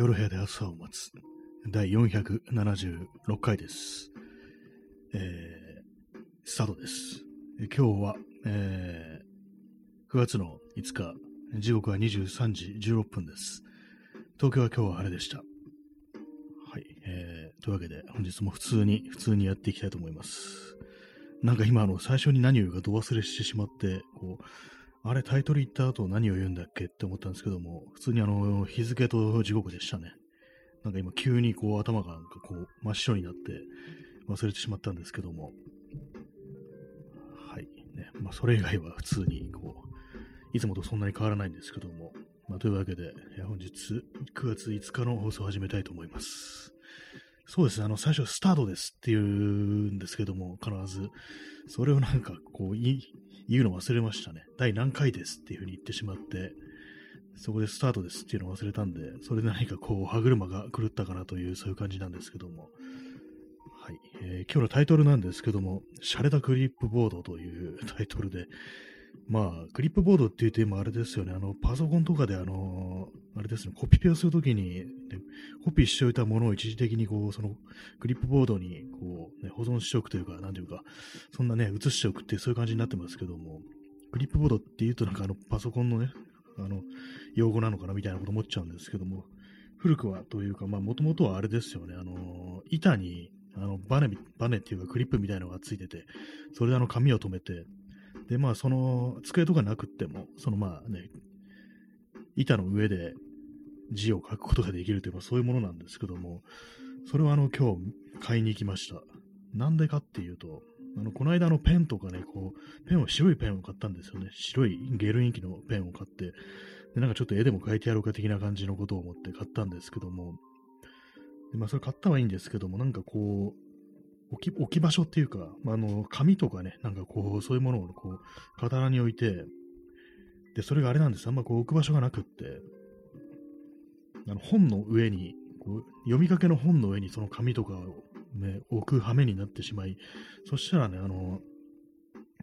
夜部屋で朝を待つ第476回です。えー、スタートです。今日は、えー、9月の5日、時刻は23時16分です。東京は今日は晴れでした。はい、えー、というわけで本日も普通に、普通にやっていきたいと思います。なんか今あの最初に何を言うかど忘れしてしまって、こう、あれタイトル言った後何を言うんだっけって思ったんですけども、普通にあの日付と時刻でしたね。なんか今急にこう頭がなんかこう真っ白になって忘れてしまったんですけども。はい。ね。まあそれ以外は普通にこう、いつもとそんなに変わらないんですけども。まあというわけで、本日9月5日の放送を始めたいと思います。そうですね。あの最初スタートですって言うんですけども、必ず。それをなんかこう言言うの忘れましたね。第何回ですっていうふうに言ってしまって、そこでスタートですっていうのを忘れたんで、それで何かこう歯車が狂ったかなというそういう感じなんですけども。はい。えー今日のタイトルなんですけども、シャレたクリップボードというタイトルで、まあ、クリップボードって言ってもあれですよね、あの、パソコンとかであの、あれですね、コピペをするときに、ねコピーしておいたものを一時的にこう、その、クリップボードにこう、ね、保存しておくというか、なんていうか、そんなね、移しておくってそういう感じになってますけども、クリップボードって言うとなんかあの、パソコンのね、あの、用語なのかなみたいなこと思っちゃうんですけども、古くはというか、まあ、もともとはあれですよね、あの、板に、あの、バネ、バネっていうかクリップみたいなのがついてて、それであの、紙を留めて、で、まあ、その、机とかなくっても、そのまあね、板の上で字を書くことができるという、まあ、そういうものなんですけども、それはあの、今日買いに行きました。なんでかっていうと、あの、この間のペンとかね、こう、ペンを、白いペンを買ったんですよね。白いゲルインキのペンを買って、で、なんかちょっと絵でも描いてやろうか的な感じのことを思って買ったんですけども、でまあ、それ買ったはいいんですけども、なんかこう、置き、置き場所っていうか、まあ、あの、紙とかね、なんかこう、そういうものをこう、片棚に置いて、で、それがあれなんです。あんまこう置く場所がなくって、あの、本の上に、こう、読みかけの本の上にその紙とかをね、置く羽目になってしまい、そしたらね、あの、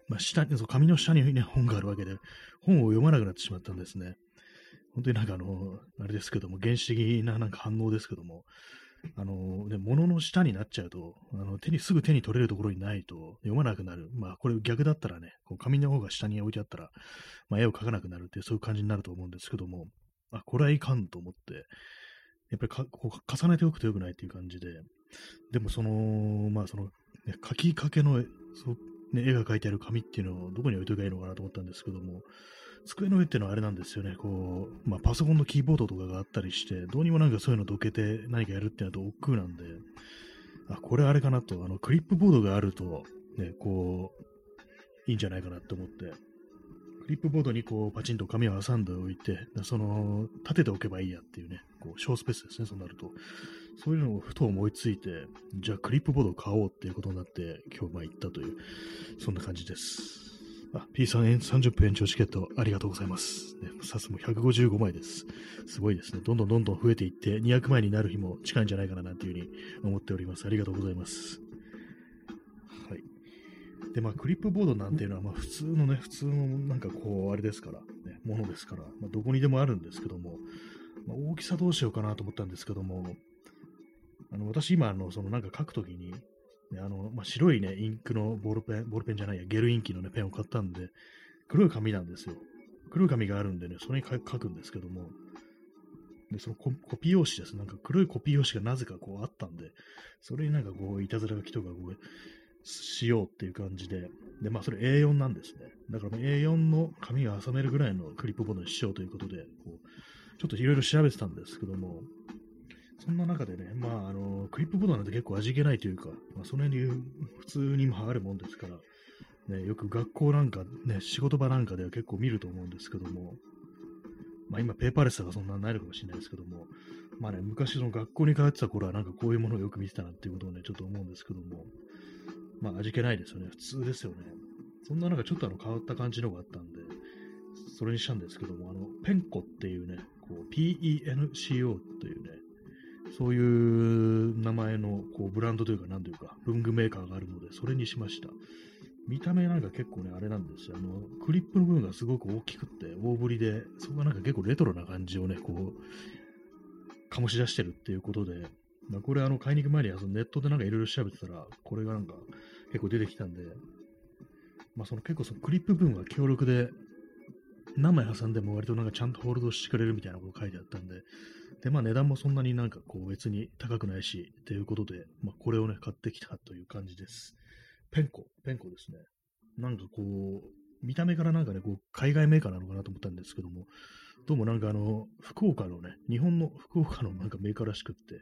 まあ、下に、そう紙の下にね、本があるわけで、本を読まなくなってしまったんですね。本当になんかあの、あれですけども、原始的ななんか反応ですけども、あの、ね、物の下になっちゃうと、あの、手に、すぐ手に取れるところにないと読まなくなる。まあ、これ逆だったらね、こう紙の方が下に置いてあったら、まあ、絵を描かなくなるっていう、そういう感じになると思うんですけども、あ、これはいかんと思って、やっぱりかこう重ねておくと良くないっていう感じで、でもその、まあその、ね、書きかけの、そうね、絵が描いてある紙っていうのをどこに置いとけばいいのかなと思ったんですけども、机の上っていうのはあれなんですよね、こう、まあパソコンのキーボードとかがあったりして、どうにもなんかそういうのどけて何かやるっていうのは億劫なんで、あ、これあれかなと、あの、クリップボードがあると、ね、こう、いいんじゃないかなって思って、クリップボードにこうパチンと紙を挟んでおいて、その、立てておけばいいやっていうね、こう小スペースですね、そうなると。そういうのをふと思いついて、じゃあクリップボードを買おうっていうことになって、今日まあ行ったという、そんな感じです。あ、P さん30分延長チケットありがとうございます。ね、サスも155枚です。すごいですね。どんどんどんどん増えていって、200枚になる日も近いんじゃないかななんていうふうに思っております。ありがとうございます。はい。で、まあ、クリップボードなんていうのは、まあ、普通のね、普通のなんかこう、あれですから、ね、ものですから、まあ、どこにでもあるんですけども、まあ、大きさどうしようかなと思ったんですけども、あの私今あの、そのなんか書くときに、ね、あの、まあ、白いね、インクのボールペン、ボールペンじゃないや、ゲルインキのね、ペンを買ったんで、黒い紙なんですよ。黒い紙があるんでね、それに書くんですけども、で、そのココピー用紙です。なんか黒いコピー用紙がなぜかこうあったんで、それになんかこう、いたずら書きとかこう、しようっていう感じで、で、まあそれ A4 なんですね。だから A4 の紙が挟めるぐらいのクリップボードにしようということで、こうちょっといろいろ調べてたんですけども、そんな中でね、まああの、クリップボードなんて結構味気ないというか、まあその辺に普通にもあるもんですから、ね、よく学校なんか、ね、仕事場なんかでは結構見ると思うんですけども、まあ今ペーパーレスがそんなないのかもしれないですけども、まあね、昔の学校に通ってた頃はなんかこういうものをよく見てたなっていうことをね、ちょっと思うんですけども、まあ味気ないですよね。普通ですよね。そんななんかちょっとあの変わった感じのがあったんで、それにしたんですけども、あの、ペンコっていうね、こう、PENCO というね、そういう名前のこうブランドというか、なんというか、文具メーカーがあるので、それにしました。見た目なんか結構ね、あれなんですよ。あの、クリップの部分がすごく大きくって、大ぶりで、そこがなんか結構レトロな感じをね、こう、醸し出してるっていうことで、まあ、これあの買いに行く前にそのネットでなんかいろいろ調べてたら、これがなんか結構出てきたんで、まあ、その結構そのクリップ部分が強力で、何枚挟んでも割となんかちゃんとホールドしてくれるみたいなこと書いてあったんで、で、まあ値段もそんなになんかこう別に高くないし、ということで、まあこれをね、買ってきたという感じです。ペンコ、ペンコですね。なんかこう、見た目からなんかね、こう海外メーカーなのかなと思ったんですけども、どうもなんかあの、福岡のね、日本の福岡のなんかメーカーらしくって、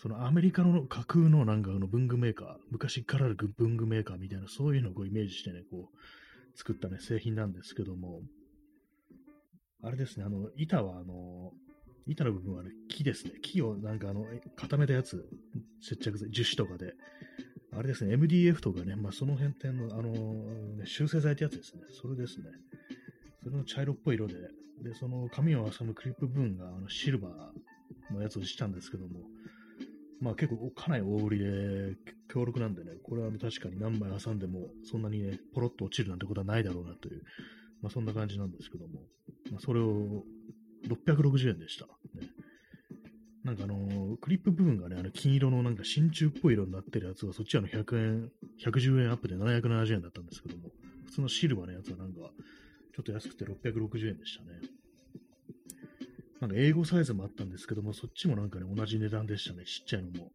そのアメリカの架空のなんかあの文具メーカー、昔からある文具メーカーみたいな、そういうのをイメージしてね、こう、作ったね、製品なんですけども、あれですね、あの、板はあの、板の部分はね、木ですね。木をなんかあの、固めたやつ、接着剤、樹脂とかで、あれですね、MDF とかね、まあその辺点の、あのね、修正剤ってやつですね。それですね。それの茶色っぽい色で、で、その紙を挟むクリップ部分があのシルバーのやつをしたんですけども、まあ結構かなり大売りで強力なんでね、これは確かに何枚挟んでもそんなにね、ポロッと落ちるなんてことはないだろうなという、まあそんな感じなんですけども、まそれを660円でした。ね、なんかあのー、クリップ部分がね、あの金色のなんか真鍮っぽい色になってるやつは、そっちはの100円、110円アップで770円だったんですけども、普通のシルバーのやつはなんか、ちょっと安くて660円でしたね。なんか英語サイズもあったんですけども、そっちもなんかね、同じ値段でしたね、ちっちゃいのも。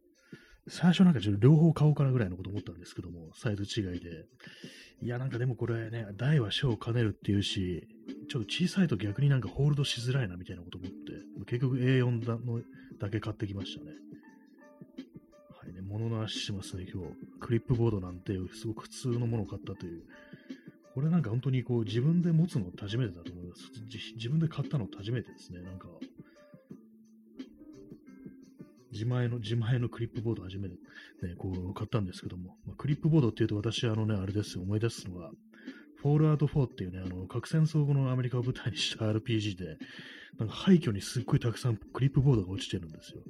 最初なんかちょっと両方買おうかなぐらいのこと思ったんですけども、サイズ違いで。いや、なんかでもこれね、大は小を兼ねるっていうし、ちょっと小さいと逆になんかホールドしづらいなみたいなこと思って、結局 A4 だのだけ買ってきましたね。はいね、物の足しますね、今日。クリップボードなんてすごく普通のものを買ったという。これなんか本当にこう自分で持つの初めてだと思います。自分で買ったの初めてですね。なんか、自前の、自前のクリップボードを初めて、ね、こう買ったんですけども、まあ、クリップボードっていうと私、あのね、あれです。よ、思い出すのが、フォールアウト4っていうね、あの、核戦争後のアメリカを舞台にした RPG で、なんか廃墟にすっごいたくさんクリップボードが落ちてるんですよ。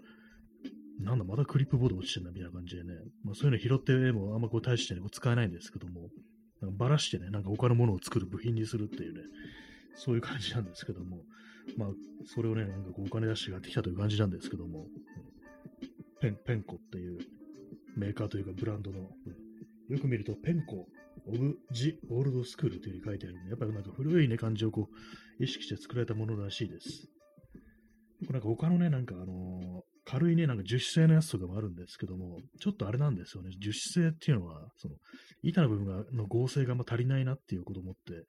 なんだ、まだクリップボード落ちてんだみたいな感じでね、まあそういうの拾ってもあんまこう大してね、こう使えないんですけども、なんかばらしてね、なんか他のものを作る部品にするっていうね、そういう感じなんですけども、まあ、それをね、なんかこうお金出して買ってきたという感じなんですけども、ペン、ペンコっていうメーカーというかブランドの、よく見るとペンコオブ・ジ・オールド・スクールというふうに書いてあるんで、やっぱりなんか古いね、感じをこう、意識して作られたものらしいです。なんか他のね、なんかあのー、軽いね、なんか樹脂製のやつとかもあるんですけども、ちょっとあれなんですよね。樹脂製っていうのは、その、板の部分がの合成があんま足りないなっていうことを思って、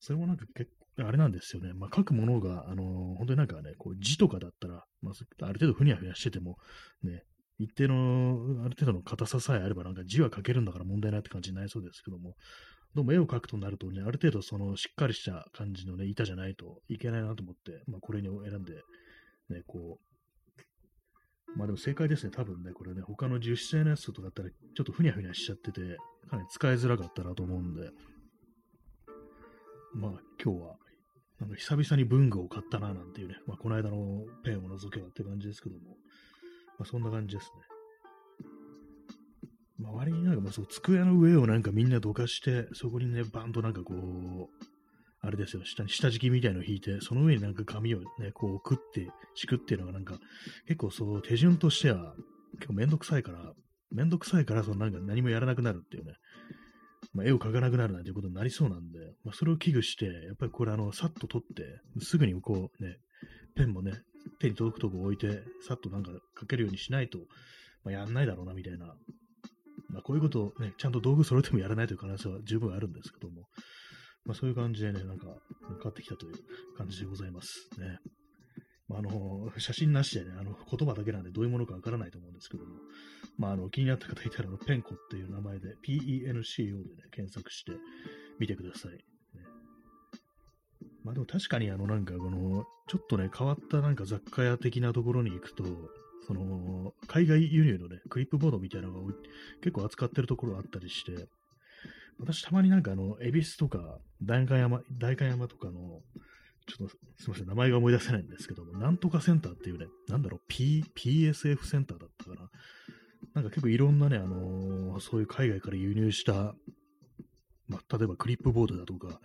それもなんか結構、あれなんですよね。まあ、書くものが、あのー、本当になんかね、こう字とかだったら、まあ、ある程度ふにゃふにゃしてても、ね、一定の、ある程度の硬ささえあれば、なんか字は書けるんだから問題ないって感じになりそうですけども、どうも絵を描くとなるとね、ある程度そのしっかりした感じのね、板じゃないといけないなと思って、まあこれに選んで、ね、こう、まあでも正解ですね、多分ね、これね、他の樹脂製のやつとかだったら、ちょっとふにゃふにゃしちゃってて、かなり使いづらかったなと思うんで、まあ今日は、あの久々に文具を買ったななんていうね、まあこの間のペンを除けばって感じですけども、まあ、そんな感じですね。周りになんか、まあ、そう、机の上をなんかみんなどかして、そこにね、バンとなんかこう、あれですよ、下に下敷きみたいのを引いて、その上になんか紙をね、こう食って、敷くっていうのがなんか、結構そう、手順としては、結構めんどくさいから、めんどくさいから、そのなんか何もやらなくなるっていうね、まあ、絵を描かなくなるなんていうことになりそうなんで、まあ、それを危惧して、やっぱりこれあの、さっと取って、すぐにこうね、ペンもね、手に届くとこ置いて、さっとなんか書けるようにしないと、まあ、やんないだろうな、みたいな。まあ、こういうことをね、ちゃんと道具揃えてもやらないという可能性は十分あるんですけども、まあ、そういう感じでね、なんか、変わってきたという感じでございますね。まあ、あの、写真なしでね、あの、言葉だけなんでどういうものかわからないと思うんですけども、まあ、あの、気になった方いたら、ペンコっていう名前で、PENCO でね、検索してみてください。まあでも確かにあのなんかこの、ちょっとね、変わったなんか雑貨屋的なところに行くと、その、海外輸入のね、クリップボードみたいなのが結構扱ってるところあったりして、私たまになんかあの、恵比寿とか、代官山、代官山とかの、ちょっとすみません、名前が思い出せないんですけども、なんとかセンターっていうね、なんだろう、P、PSF センターだったかな。なんか結構いろんなね、あのー、そういう海外から輸入したまあ、例えばクリップボードだとか、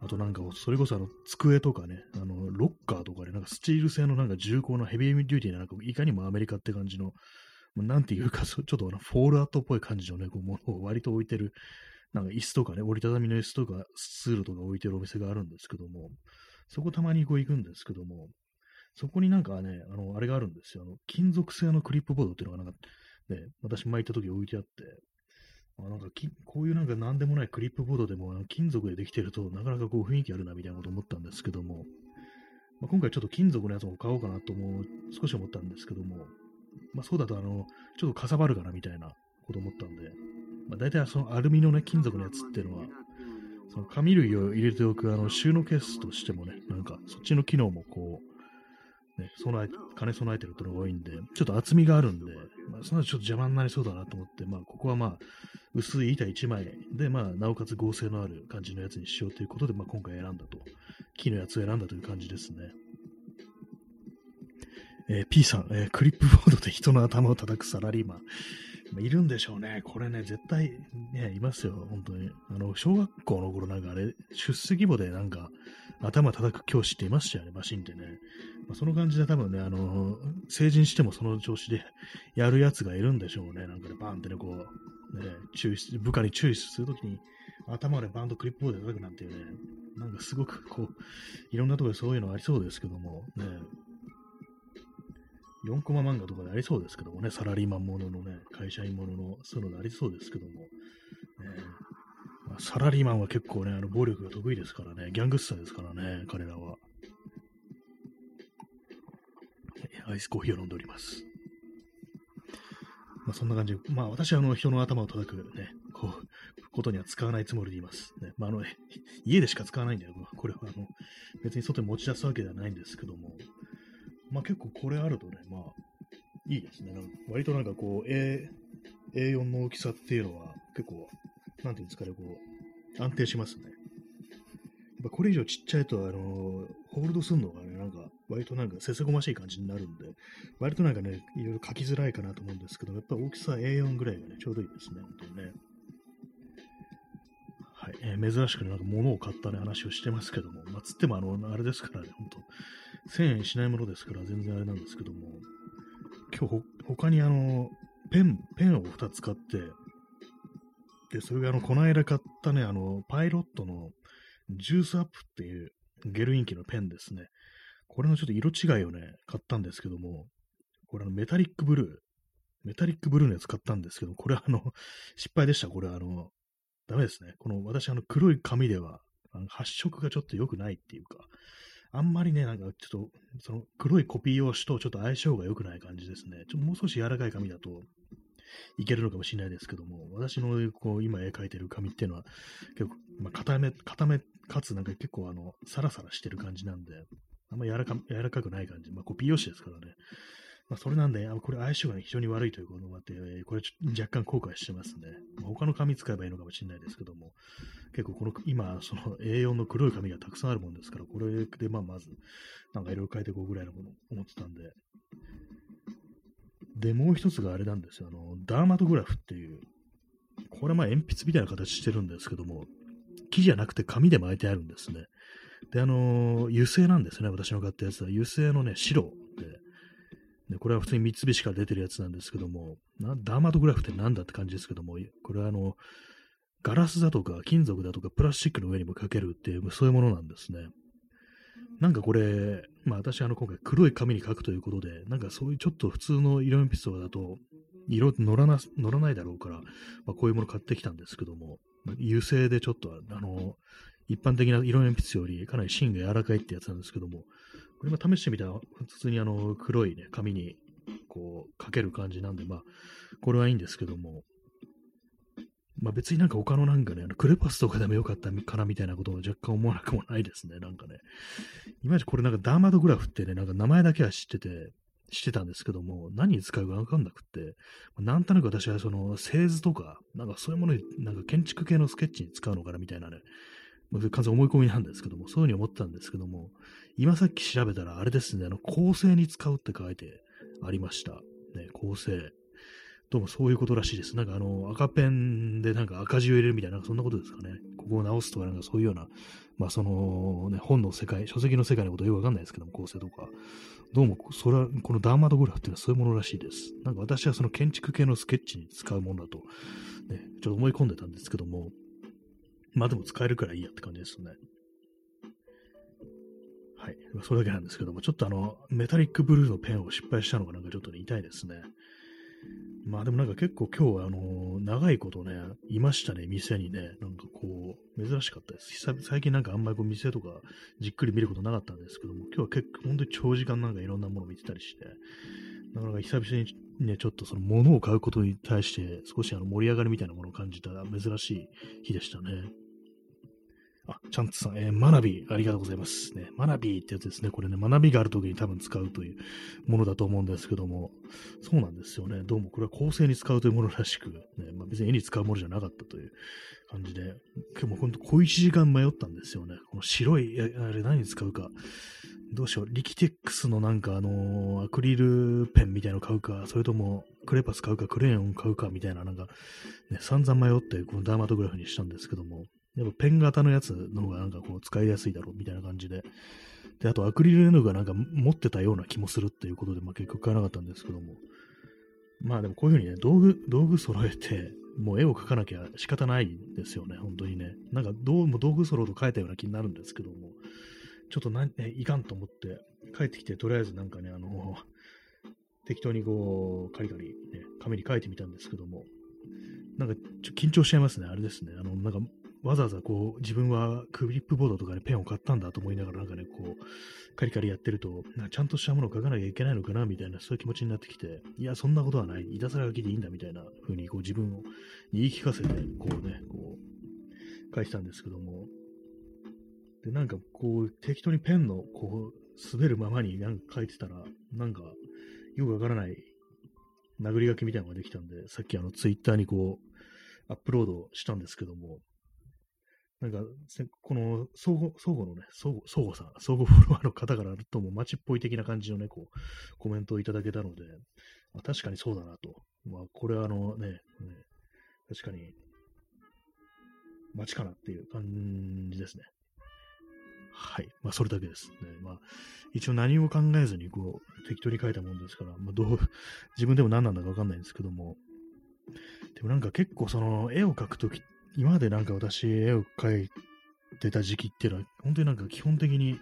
あとなんか、それこそあの、机とかね、あの、ロッカーとかで、なんかスチール製のなんか重厚なヘビーデューティーな、なんかいかにもアメリカって感じの、なんていうか、ちょっとあのフォールアウトっぽい感じのね、こうものを割と置いてる、なんか椅子とかね、折りたたみの椅子とか、スツールとか置いてるお店があるんですけども、そこたまにこう行くんですけども、そこになんかね、あの、あれがあるんですよ。あの金属製のクリップボードっていうのがなんか、ね、私前行った時置いてあって、あなんかき、こういうなんか何でもないクリップボードでも金属でできてるとなかなかこう雰囲気あるなみたいなこと思ったんですけども、まあ、今回ちょっと金属のやつも買おうかなと思う、少し思ったんですけども、まあそうだとあの、ちょっとかさばるかなみたいなこと思ったんで、まあ大体そのアルミのね、金属のやつっていうのは、その紙類を入れておくあの収納ケースとしてもね、なんかそっちの機能もこう、ね、備え、金備えてるってのが多いんで、ちょっと厚みがあるんで、まあ、そんなちょっと邪魔になりそうだなと思って、まあ、ここはまあ、薄い板1枚で、まあ、なおかつ合成のある感じのやつにしようということで、まあ、今回選んだと。木のやつを選んだという感じですね。えー、P さん、えー、クリップボードで人の頭を叩くサラリーマン。いるんでしょうね。これね、絶対、ね、いますよ。本当に。あの、小学校の頃なんかあれ、出席簿でなんか、頭叩く教師っていましたよね、マシンってね。まあ、その感じで多分ね、あの、成人してもその調子でやるやつがいるんでしょうね。なんかね、バーンってね、こう、ね、注意部下に注意するときに、頭でバンドクリップボードで叩くなんていうね、なんかすごくこう、いろんなところでそういうのありそうですけども、ね、4コマ漫画とかでありそうですけどもね、サラリーマンもののね、会社員ものの、そういうのでありそうですけども、ねまあ、サラリーマンは結構ね、あの暴力が得意ですからね、ギャングスターですからね、彼らは。アイスコーヒーを飲んでおります。まあ、そんな感じで、まあ私はあの人の頭を叩くね、こう、ことには使わないつもりでいます。ね、まああの、家でしか使わないんだよ。これはあの、別に外に持ち出すわけではないんですけども、まあ結構これあるとね、まあ、いいですね。割となんかこう、A、A4 の大きさっていうのは結構、なんていうんですかね、こう、安定しますね。やっぱこれ以上ちっちゃいと、あのホールドするのがね、なんか、割となんかせせこましい感じになるんで、割となんかね、いろいろ書きづらいかなと思うんですけど、やっぱ大きさ A4 ぐらいがね、ちょうどいいですね、本当にね。はい、えー、珍しくね、なんか物を買ったね、話をしてますけども、まあ、つってもあの、あれですからね、本当1000円しないものですから全然あれなんですけども、今日他にあの、ペン、ペンを2つ買って、で、それがあの、この間買ったね、あの、パイロットのジュースアップっていうゲルインキのペンですね。これのちょっと色違いをね、買ったんですけども、これあの、メタリックブルー。メタリックブルーのやつ買ったんですけど、これあの、失敗でした。これあの、ダメですね。この、私あの、黒い紙では、あの発色がちょっと良くないっていうか、あんまりね、なんかちょっと、その黒いコピー用紙とちょっと相性が良くない感じですね。ちょっともう少し柔らかい紙だといけるのかもしれないですけども、私のこう今絵描いてる紙っていうのは結構、まあ、固め、固め、かつなんか結構あの、サラサラしてる感じなんで、あんま柔らか柔らかくない感じ。まあ、コピー用紙ですからね。まあ、それなんで、あこれ相性が、非常に悪いということもあって、これ若干後悔してますね。まあ、他の紙使えばいいのかもしれないですけども、結構この、今、その A4 の黒い紙がたくさんあるもんですから、これで、まあ、まず、なんかいろいろ変えていこうぐらいのもの思ってたんで。で、もう一つがあれなんですよ。あの、ダーマトグラフっていう、これまあ鉛筆みたいな形してるんですけども、木じゃなくて紙で巻いてあるんですね。で、あの油性なんですね。私の買ったやつは。油性のね、白で、で、これは普通に三菱から出てるやつなんですけども、なダーマトグラフって何だって感じですけども、これはあの、ガラスだとか金属だとかプラスチックの上にもかけるっていう、そういうものなんですね。なんかこれ、まあ私あの今回黒い紙に書くということで、なんかそういうちょっと普通の色鉛筆とかだと、色乗らな、乗らないだろうから、まあこういうもの買ってきたんですけども、油性でちょっとあの、一般的な色鉛筆よりかなり芯が柔らかいってやつなんですけども、これも試してみたら、普通にあの、黒いね、紙に、こう、かける感じなんで、まあ、これはいいんですけども、まあ別になんか他のなんかね、あのクレパスとかでもよかったかなみたいなことを若干思わなくもないですね、なんかね。いまいちこれなんかダーマドグラフってね、なんか名前だけは知ってて、してたんですけども、何に使うかわかんなくって、なんとなく私はその製図とか、なんかそういうものに、なんか建築系のスケッチに使うのかなみたいなね、完全思い込みなんですけども、そういうふうに思ったんですけども、今さっき調べたらあれですね、あの、構成に使うって書いてありました。ね、構成。どうもそういうことらしいです。なんかあの、赤ペンでなんか赤字を入れるみたいな、そんなことですかね。ここを直すとか、なんかそういうような、まあその、ね、本の世界、書籍の世界のことよくわかんないですけども、構成とか。どうも、それは、このダーマトグラフっていうのはそういうものらしいです。なんか私はその建築系のスケッチに使うものだと、ね、ちょっと思い込んでたんですけども、まあでも使えるからいいやって感じですね。はい。それだけなんですけども、ちょっとあの、メタリックブルーのペンを失敗したのがなんかちょっと、ね、痛いですね。まあでもなんか結構今日はあの長いことね、いましたね、店にね。なんかこう、珍しかったです。最近なんかあんまりこう店とかじっくり見ることなかったんですけども、今日は結構本当に長時間なんかいろんなもの見てたりして、なかなか久々にね、ちょっとその物を買うことに対して少しあの盛り上がりみたいなものを感じた珍しい日でしたね。あ、チャンツさん、えー、学び、ありがとうございます。ね、学びってやつですね。これね、学びがあるときに多分使うというものだと思うんですけども、そうなんですよね。どうもこれは構成に使うというものらしく、ね、まあ、別に絵に使うものじゃなかったという感じで、今日も本当小1時間迷ったんですよね。この白い、あれ何に使うか。どうしよう、リキテックスのなんかあのー、アクリルペンみたいの買うか、それともクレパス買うか、クレヨンを買うかみたいな、なんか、ね、散々迷って、このダーマトグラフにしたんですけども、やっぱペン型のやつの方がなんかこう使いやすいだろうみたいな感じで。で、あとアクリル絵の具がなんか持ってたような気もするっていうことで、まあ結局買わなかったんですけども。まあでもこういうふうにね、道具、道具揃えて、もう絵を描かなきゃ仕方ないんですよね、本当にね。なんかどうも道具揃うと描いたような気になるんですけども、ちょっとな、ね、いかんと思って、帰ってきて、とりあえずなんかね、あの、適当にこう、カリカリ、ね、紙に書いてみたんですけども、なんかちょ緊張しちゃいますね、あれですね。あの、なんかわざわざこう、自分はクリップボードとかでペンを買ったんだと思いながら、なんかね、こう、カリカリやってると、なちゃんとしたものを書かなきゃいけないのかな、みたいな、そういう気持ちになってきて、いや、そんなことはない、いたずら書きでいいんだ、みたいな風に、こう、自分を言い聞かせて、こうね、こう、書いてたんですけども、で、なんかこう、適当にペンの、こう、滑るままになんか書いてたら、なんか、よくわからない殴り書きみたいなのができたんで、さっきあの、ツイッターにこう、アップロードしたんですけども、なんか、この、相互、相互のね、相互、相互さん、相互フォロワーの方からとも街っぽい的な感じのね、こう、コメントをいただけたので、あ確かにそうだなと。まあ、これはあのね、ね確かに、街かなっていう感じですね。はい。まあ、それだけですね。まあ、一応何も考えずに、こう、適当に書いたもんですから、まあ、どう、自分でも何なんだかわかんないんですけども、でもなんか結構その、絵を描くときっ今までなんか私、絵を描いてた時期っていうのは、本当になんか基本的に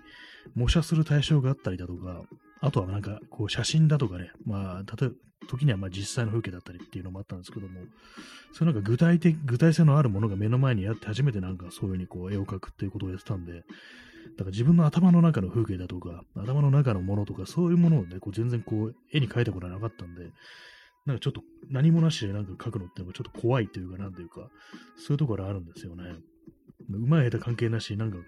模写する対象があったりだとか、あとはなんかこう写真だとかね、まあ、例えば、時にはまあ実際の風景だったりっていうのもあったんですけども、そういうなんか具体的、具体性のあるものが目の前にあって初めてなんかそういうふうにこう絵を描くっていうことをやってたんで、だから自分の頭の中の風景だとか、頭の中のものとか、そういうものをね、こう全然こう絵に描いたことはなかったんで、なんかちょっと何もなしでなんか書くのってのがちょっと怖いというか、なんというか、そういうところあるんですよね。うまい下手関係なし、なんか、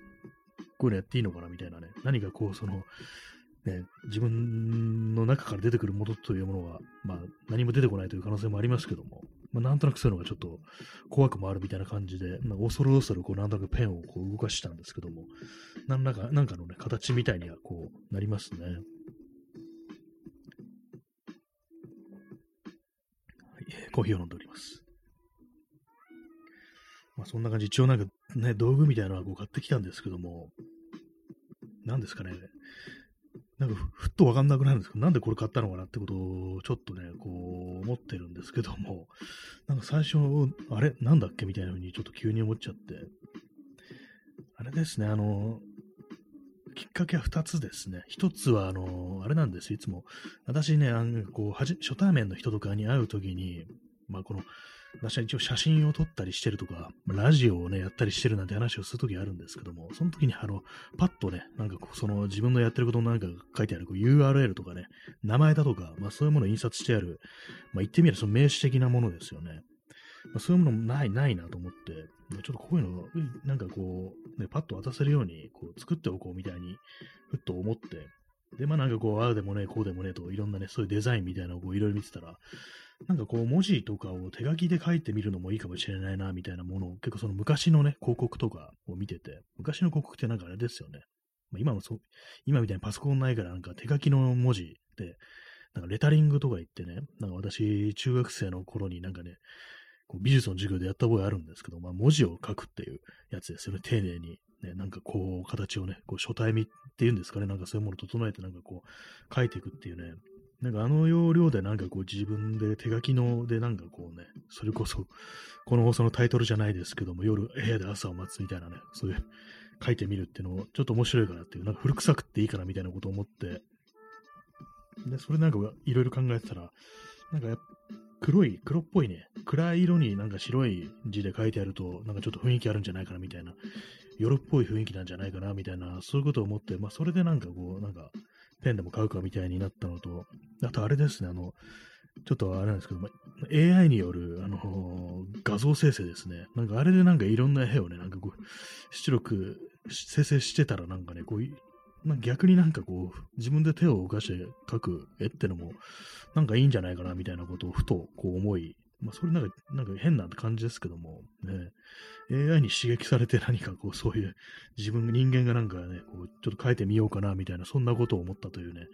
こういうのやっていいのかなみたいなね。何かこう、その、ね、自分の中から出てくるものというものは、まあ、何も出てこないという可能性もありますけども、まあ、なんとなくそういうのがちょっと怖くもあるみたいな感じで、まあ、恐る恐る、こう、なんとなくペンをこう動かしたんですけども、何らか、なんかのね、形みたいにはこう、なりますね。コーヒーを飲んでおります。まあ、そんな感じ、一応なんかね、道具みたいなのはこう買ってきたんですけども、何ですかね、なんかふっとわかんなくなるんですけど、なんでこれ買ったのかなってことをちょっとね、こう思ってるんですけども、なんか最初、あれ？なんだっけみたいな風にちょっと急に思っちゃって、あれですね、あの、きっかけは2つですね。1つは、あの、あれなんですいつも。私ね、あのこう初対面の人とかに会うときに、まあ、この、私は一応写真を撮ったりしてるとか、ラジオをね、やったりしてるなんて話をするときあるんですけども、その時にあの、パッとね、なんかその自分のやってることのなんか書いてあるこう URL とかね、名前だとか、まあそういうものを印刷してある、まあ言ってみればその名詞的なものですよね。まあ、そういうものもない、ないなと思って、ちょっとこういうの、なんかこう、ね、パッと渡せるように、こう、作っておこうみたいに、ふっと思って、で、まあなんかこう、ああでもね、こうでもね、と、いろんなね、そういうデザインみたいなのをこう、いろいろ見てたら、なんかこう、文字とかを手書きで書いてみるのもいいかもしれないな、みたいなものを、結構その昔のね、広告とかを見てて、昔の広告ってなんかあれですよね。まあ、今もそう、今みたいにパソコンないから、なんか手書きの文字で、なんかレタリングとか言ってね、なんか私、中学生の頃になんかね、こう美術の授業でやった覚えあるんですけど、まあ、文字を書くっていうやつですよね、丁寧に。ね、なんかこう、形をね、こう書体見っていうんですかね、なんかそういうものを整えて、なんかこう、書いていくっていうね、なんかあの要領でなんかこう自分で手書きのでなんかこうね、それこそ、この放送のタイトルじゃないですけども、夜部屋で朝を待つみたいなね、そういう書いてみるっていうのをちょっと面白いかなっていう、なんか古臭くっていいかなみたいなことを思って、で、それなんかいろいろ考えてたら、なんか黒い、黒っぽいね、暗い色になんか白い字で書いてあると、なんかちょっと雰囲気あるんじゃないかなみたいな、夜っぽい雰囲気なんじゃないかなみたいな、そういうことを思って、まあそれでなんかこう、なんかペンでも買うかみたいになったのと、あとあれですね、あの、ちょっとあれなんですけど、ま AI による、あのー、画像生成ですね。なんかあれでなんかいろんな絵をね、なんかこう、出力生成してたらなんかね、こうい、ま、逆になんかこう、自分で手を動かして描く絵ってのも、なんかいいんじゃないかなみたいなことをふとこう思い、まあ、それなんか、なんか変な感じですけども、ね、AI に刺激されて何かこう、そういう自分、人間がなんかね、こう、ちょっと書いてみようかなみたいな、そんなことを思ったというね、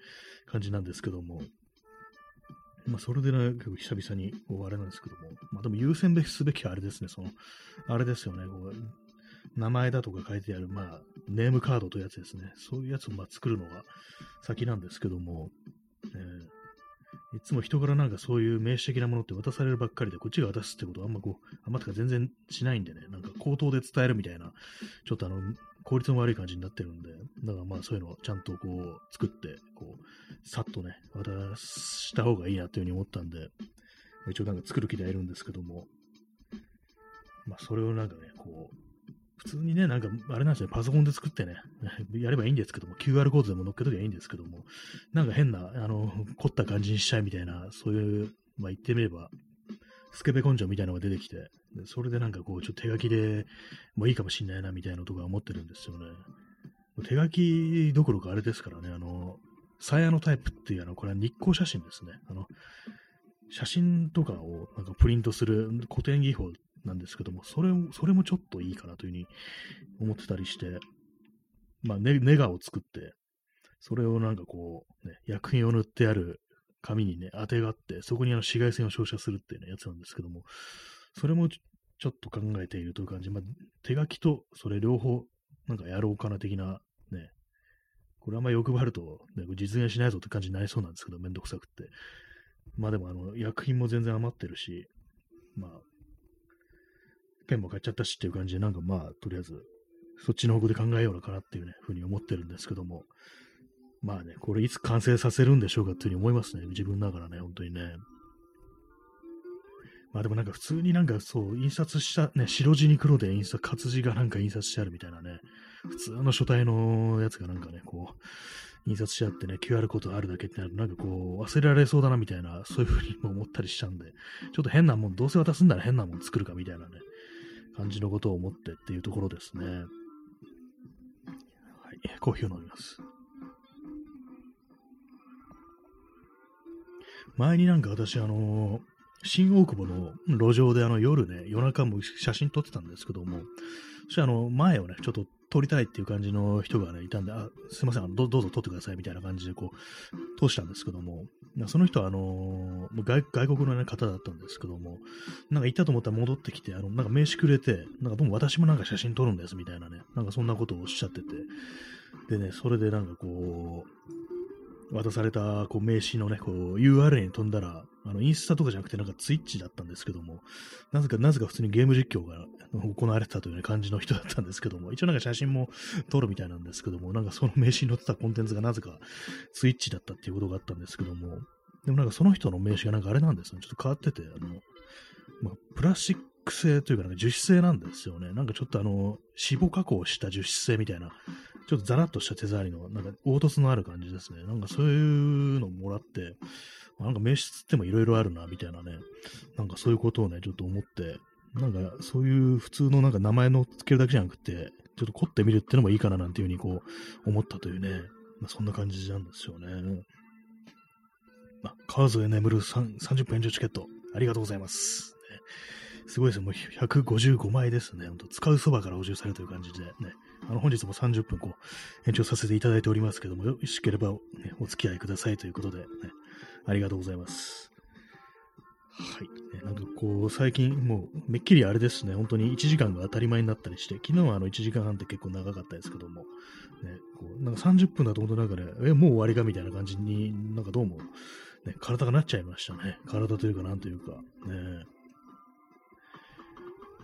感じなんですけども、まあ、それでね、結構久々に、こう、あれなんですけども、まあ、でも優先すべきはあれですね、その、あれですよね、こう、名前だとか書いてある、まあ、ネームカードというやつですね。そういうやつをまあ作るのが先なんですけども、えー、いつも人からなんかそういう名詞的なものって渡されるばっかりで、こっちが渡すってことはあんまこう、あんまとか全然しないんでね、なんか口頭で伝えるみたいな、ちょっとあの、効率の悪い感じになってるんで、だからまあそういうのをちゃんとこう作って、こう、さっとね、渡した方がいいなというふうに思ったんで、一応なんか作る気ではいるんですけども、まあそれをなんかね、こう、普通にね、なんか、あれなんですよ、ねパソコンで作ってね、やればいいんですけども、QR コードでも載っけときゃいいんですけども、なんか変な、あの、凝った感じにしちゃいみたいな、そういう、まあ言ってみれば、スケベ根性みたいなのが出てきて、それでなんかこう、ちょっと手書きでもういいかもしんないな、みたいなとか思ってるんですよね。手書きどころかあれですからね、あの、サヤのタイプっていうあの、これは日光写真ですね。あの、写真とかをなんかプリントする古典技法なんですけども、それそれもちょっといいかなというふうに思ってたりして、まあネ、ネガを作って、それをなんかこう、ね、薬品を塗ってある紙にね、当てがあって、そこにあの紫外線を照射するっていう、ね、やつなんですけども、それもちょっと考えているという感じ、まあ、手書きとそれ両方、なんかやろうかな的な、ね、これあんま欲張ると、ね、実現しないぞって感じになりそうなんですけど、めんどくさくって。まあでも、あの、薬品も全然余ってるし、まあ、ペンも買っちゃったしっていう感じで、なんかまあ、とりあえず、そっちの方向で考えようのかなっていうね、ふうに思ってるんですけども、まあね、これいつ完成させるんでしょうかっていうふうに思いますね。自分ながらね、本当にね。まあでもなんか普通になんかそう、印刷した、ね、白地に黒で印刷、活字がなんか印刷してあるみたいなね、普通の書体のやつがなんかね、こう、印刷しあってね、QR コードあるだけってなると、なんかこう、忘れられそうだなみたいな、そういうふうにも思ったりしちゃうんで、ちょっと変なもん、どうせ渡すんなら変なもん作るかみたいなね、感じのことを思ってっていうところですね。はい、コーヒーを飲みます。前になんか私、あのー、新大久保の路上であの夜ね、夜中も写真撮ってたんですけども、そしてあの前をね、ちょっと撮りたいっていう感じの人がね、いたんで、あ、すいません、どどうぞ撮ってくださいみたいな感じでこう、通したんですけども、その人はあの、外外国の、ね、方だったんですけども、なんか行ったと思ったら戻ってきて、あの、なんか名刺くれて、なんかも私もなんか写真撮るんですみたいなね、なんかそんなことをおっしゃってて、でね、それでなんかこう、渡されたこう名刺のね、こう URL に飛んだら、あのインスタとかじゃなくてなんかツイッチだったんですけども、なぜか、なぜか普通にゲーム実況が行われてたという、感じの人だったんですけども、一応なんか写真も撮るみたいなんですけども、なんかその名刺に載ってたコンテンツがなぜかツイッチだったっていうことがあったんですけども、でもなんかその人の名刺がなんかあれなんですね、ちょっと変わってて、あの、まあ、プラスチック製というかなんか樹脂製なんですよね。なんかちょっとあの、脂肪加工した樹脂製みたいなちょっとザラッとした手触りの、なんか凹凸のある感じですね。なんかそういうのもらって、なんか名刺ってもいろいろあるな、みたいなね。なんかそういうことをね、ちょっと思って、なんかそういう普通のなんか名前の付けるだけじゃなくて、ちょっと凝ってみるっていうのもいいかななんていうふうにこう思ったというね、まあ、そんな感じなんですよね。まあ、川添眠る30分延長チケット、ありがとうございます。すごいですね。もう155枚ですね。本当使うそばから補充されるという感じでね。あの、本日も30分こう、延長させていただいておりますけども、よろしければ、ね、お付き合いくださいということで、ね、ありがとうございます。はい。ね、なんかこう、最近もう、めっきりあれですね、本当に1時間が当たり前になったりして、昨日はあの1時間半って結構長かったですけども、ね、こうなんか30分だと本当なんかね、え、もう終わりかみたいな感じに、なんかどうも、ね、体がなっちゃいましたね。体というか、なんというか、ね。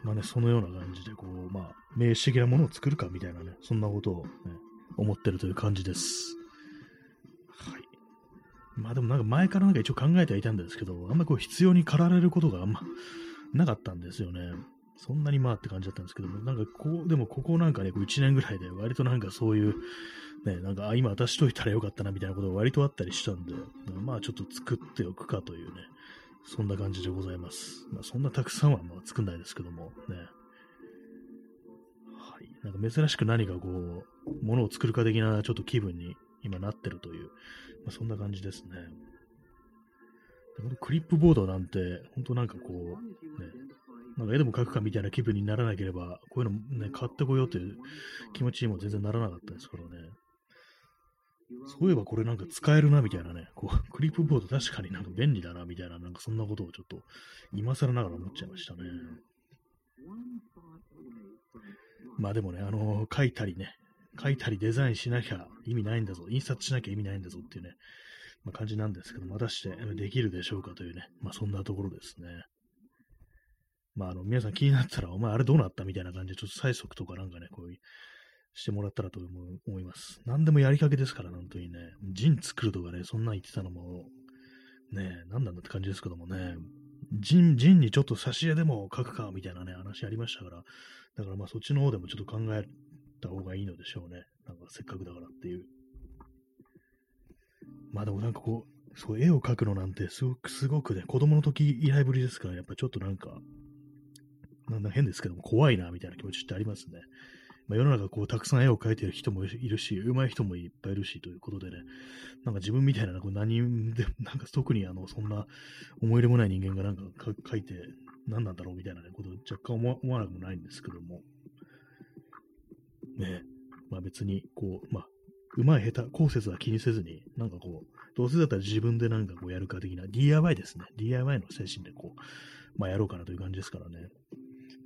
まあね、そのような感じで、こう、まあ、名詞的なものを作るかみたいなね、そんなことを、ね、思ってるという感じです。はい。まあでもなんか前からなんか一応考えてはいたんですけど、あんまりこう必要に駆られることがあんまなかったんですよね。そんなにまあって感じだったんですけども、なんかこう、でもここなんかね、こう1年ぐらいで割となんかそういう、ね、なんか、あ、今渡しといたらよかったなみたいなことが割とあったりしたんで、まあちょっと作っておくかというね、そんな感じでございます。まあ、そんなたくさんはまあ作んないですけども、ね。はい。なんか珍しく何かこう、ものを作るか的なちょっと気分に今なってるという、まあ、そんな感じですね。クリップボードなんて、本当なんかこう、ね、なんか絵でも描くかみたいな気分にならなければ、こういうのね、買ってこようという気持ちにも全然ならなかったですからね。そういえばこれなんか使えるなみたいなね、こう、クリップボード確かになんか便利だなみたいな、なんかそんなことをちょっと今更ながら思っちゃいましたね。まあでもね、あのー、書いたりね、書いたりデザインしなきゃ意味ないんだぞ、印刷しなきゃ意味ないんだぞっていうね、まあ、感じなんですけど、果たしてできるでしょうかというね、まあそんなところですね。まああの、皆さん気になったら、お前あれどうなったみたいな感じで、ちょっと催促とかなんかね、こういうしてもらったらと思います。何でもやりかけですから、本当にね。ジン作るとかね、そんなん言ってたのも、ね、何なんだって感じですけどもね。ジン、ジンにちょっと挿絵でも書くか、みたいなね、話ありましたから。だからまあそっちの方でもちょっと考えた方がいいのでしょうね。なんかせっかくだからっていう。まあでもなんかこう、そう絵を描くのなんてすごく、すごくね、子供の時以来ぶりですから、やっぱちょっとなんか、なんだ変ですけども、怖いな、みたいな気持ちってありますね。まあ、世の中こうたくさん絵を描いてる人もいるし、上手い人もいっぱいいるしということでね、なんか自分みたいな、こう何で、なんか特にあの、そんな思い入れもない人間がなんか描いて何なんだろうみたいな、ね、ことを若干思わなくもないんですけども、ね、まあ別に、こう、まあ、うまい下手、後節は気にせずに、なんかこう、どうせだったら自分でなんかこうやるか的な DIY ですね。DIY の精神でこう、まあやろうかなという感じですからね。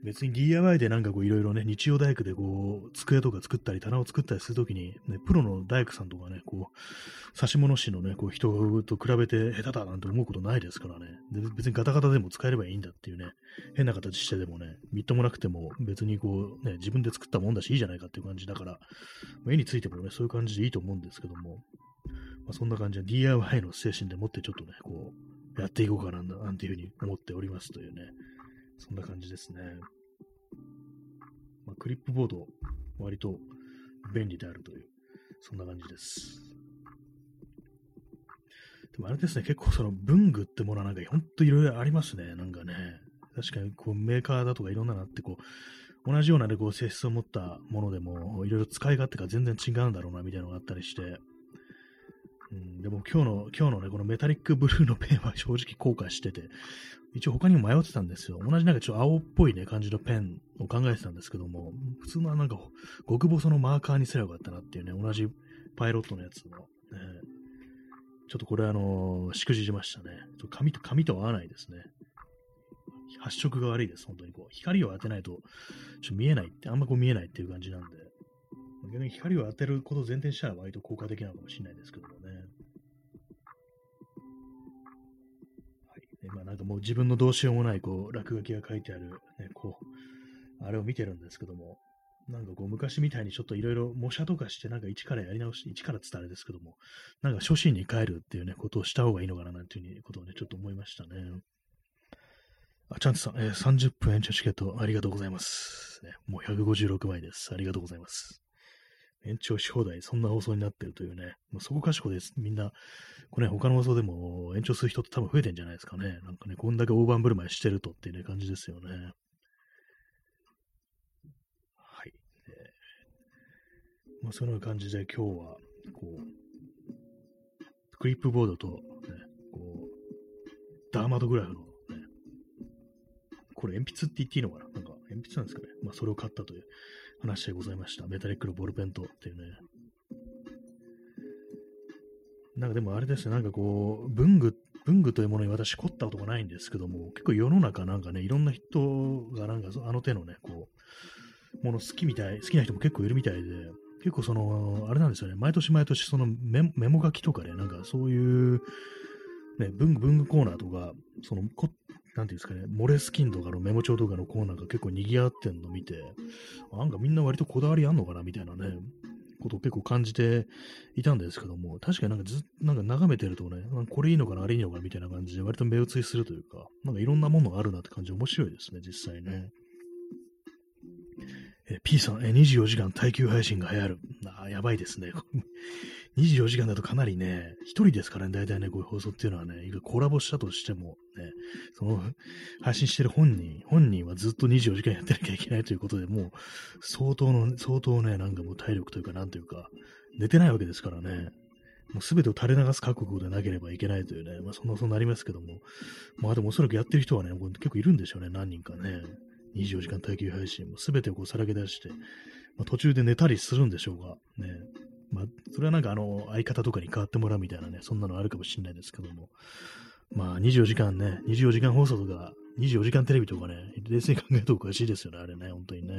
別に DIY でなんかこういろいろね、日曜大工でこう、机とか作ったり棚を作ったりするときに、ね、プロの大工さんとかね、こう、差し物師のね、こう人と比べて下手だなんて思うことないですからね。で別にガタガタでも使えればいいんだっていうね、変な形してでもね、みっともなくても別にこう、ね、自分で作ったもんだしいいじゃないかっていう感じだから、絵についてもね、そういう感じでいいと思うんですけども、まあ、そんな感じで DIY の精神でもってちょっとね、こう、やっていこうかな、なんていうふうに思っておりますというね、そんな感じですね。まあ、クリップボード、割と便利であるという、そんな感じです。でもあれですね、結構その文具ってものはなんかほんといろいろありますね、なんかね。確かにこうメーカーだとかいろんなのって、こう、同じような、ね、こう性質を持ったものでも、いろいろ使い勝手が全然違うんだろうな、みたいなのがあったりして、でも今日の、今日のね、このメタリックブルーのペンは正直後悔してて、一応他にも迷ってたんですよ。同じなんかちょっと青っぽいね、感じのペンを考えてたんですけども、普通のなんか極細のマーカーにすればよかったなっていうね、同じパイロットのやつの、ね、ちょっとこれあのー、しくじりましたね。ちょ紙と、紙と合わないですね。発色が悪いです、本当にこう。光を当てないと、ちょっと見えないって、あんまこう見えないっていう感じなんで。逆に光を当てることを前提にしたら割と効果的なのかもしれないですけどもね。まあなんかもう自分のどうしようもないこう落書きが書いてある、ね、こう、あれを見てるんですけども、なんかこう昔みたいにちょっといろいろ模写とかしてなんか一からやり直し、一から伝えですけども、なんか初心に帰るっていうね、ことをした方がいいのかななんていうことをね、ちょっと思いましたね。あ、チャンツさん、えー、30分延長チケットありがとうございます。ね、もう156枚です。ありがとうございます。延長し放題、そんな放送になってるというね、もうそこかしこです。みんな、これ、ね、他の放送でも延長する人って多分増えてんじゃないですかね。なんかね、こんだけ大盤振る舞いしてるとっていうね、感じですよね。はい。えー、まあ、そんな感じで今日は、こう、クリップボードと、ね、こう、ダーマドグラフの、ね、これ鉛筆って言っていいのかな？なんか鉛筆なんですかね。まあそれを買ったという話でございました。メタリックのボールペンとっていうね。なんかでもあれですね、なんかこう、文具、文具というものに私凝ったことがないんですけども、結構世の中なんかね、いろんな人がなんかあの手のね、こう、もの好きみたい、好きな人も結構いるみたいで、結構その、あれなんですよね、毎年毎年そのメモ書きとかね、なんかそういう、ね、文具、文具コーナーとか、その、こなんていうんですかね、モレスキンとかのメモ帳とかのコーナーが結構賑わってんの見て、なんかみんな割とこだわりあんのかなみたいなね、ことを結構感じていたんですけども、確かになんかずなんか眺めてるとね、これいいのかな、あれいいのかなみたいな感じで割と目移りするというか、なんかいろんなものがあるなって感じ面白いですね、実際ね。え P さん、え24時間耐久配信が流行る。あやばいですね。24時間だとかなりね、一人ですからね、大体ね、こういう放送っていうのはね、コラボしたとしてもね、その、配信してる本人、本人はずっと24時間やってなきゃいけないということで、もう、相当の、相当ね、なんかもう体力というか、なんというか、寝てないわけですからね、もう全てを垂れ流す覚悟でなければいけないというね、まあ、そんな、そうなりますけども、まあでもおそらくやってる人はね、結構いるんでしょうね、何人かね。24時間耐久配信も全てをこうさらけ出して、まあ、途中で寝たりするんでしょうが、ね。まあ、それはなんかあの、相方とかに変わってもらうみたいなね、そんなのあるかもしれないですけども。まあ、24時間ね、24時間放送とか、24時間テレビとかね、冷静に考えるとおかしいですよね、あれね、本当にね。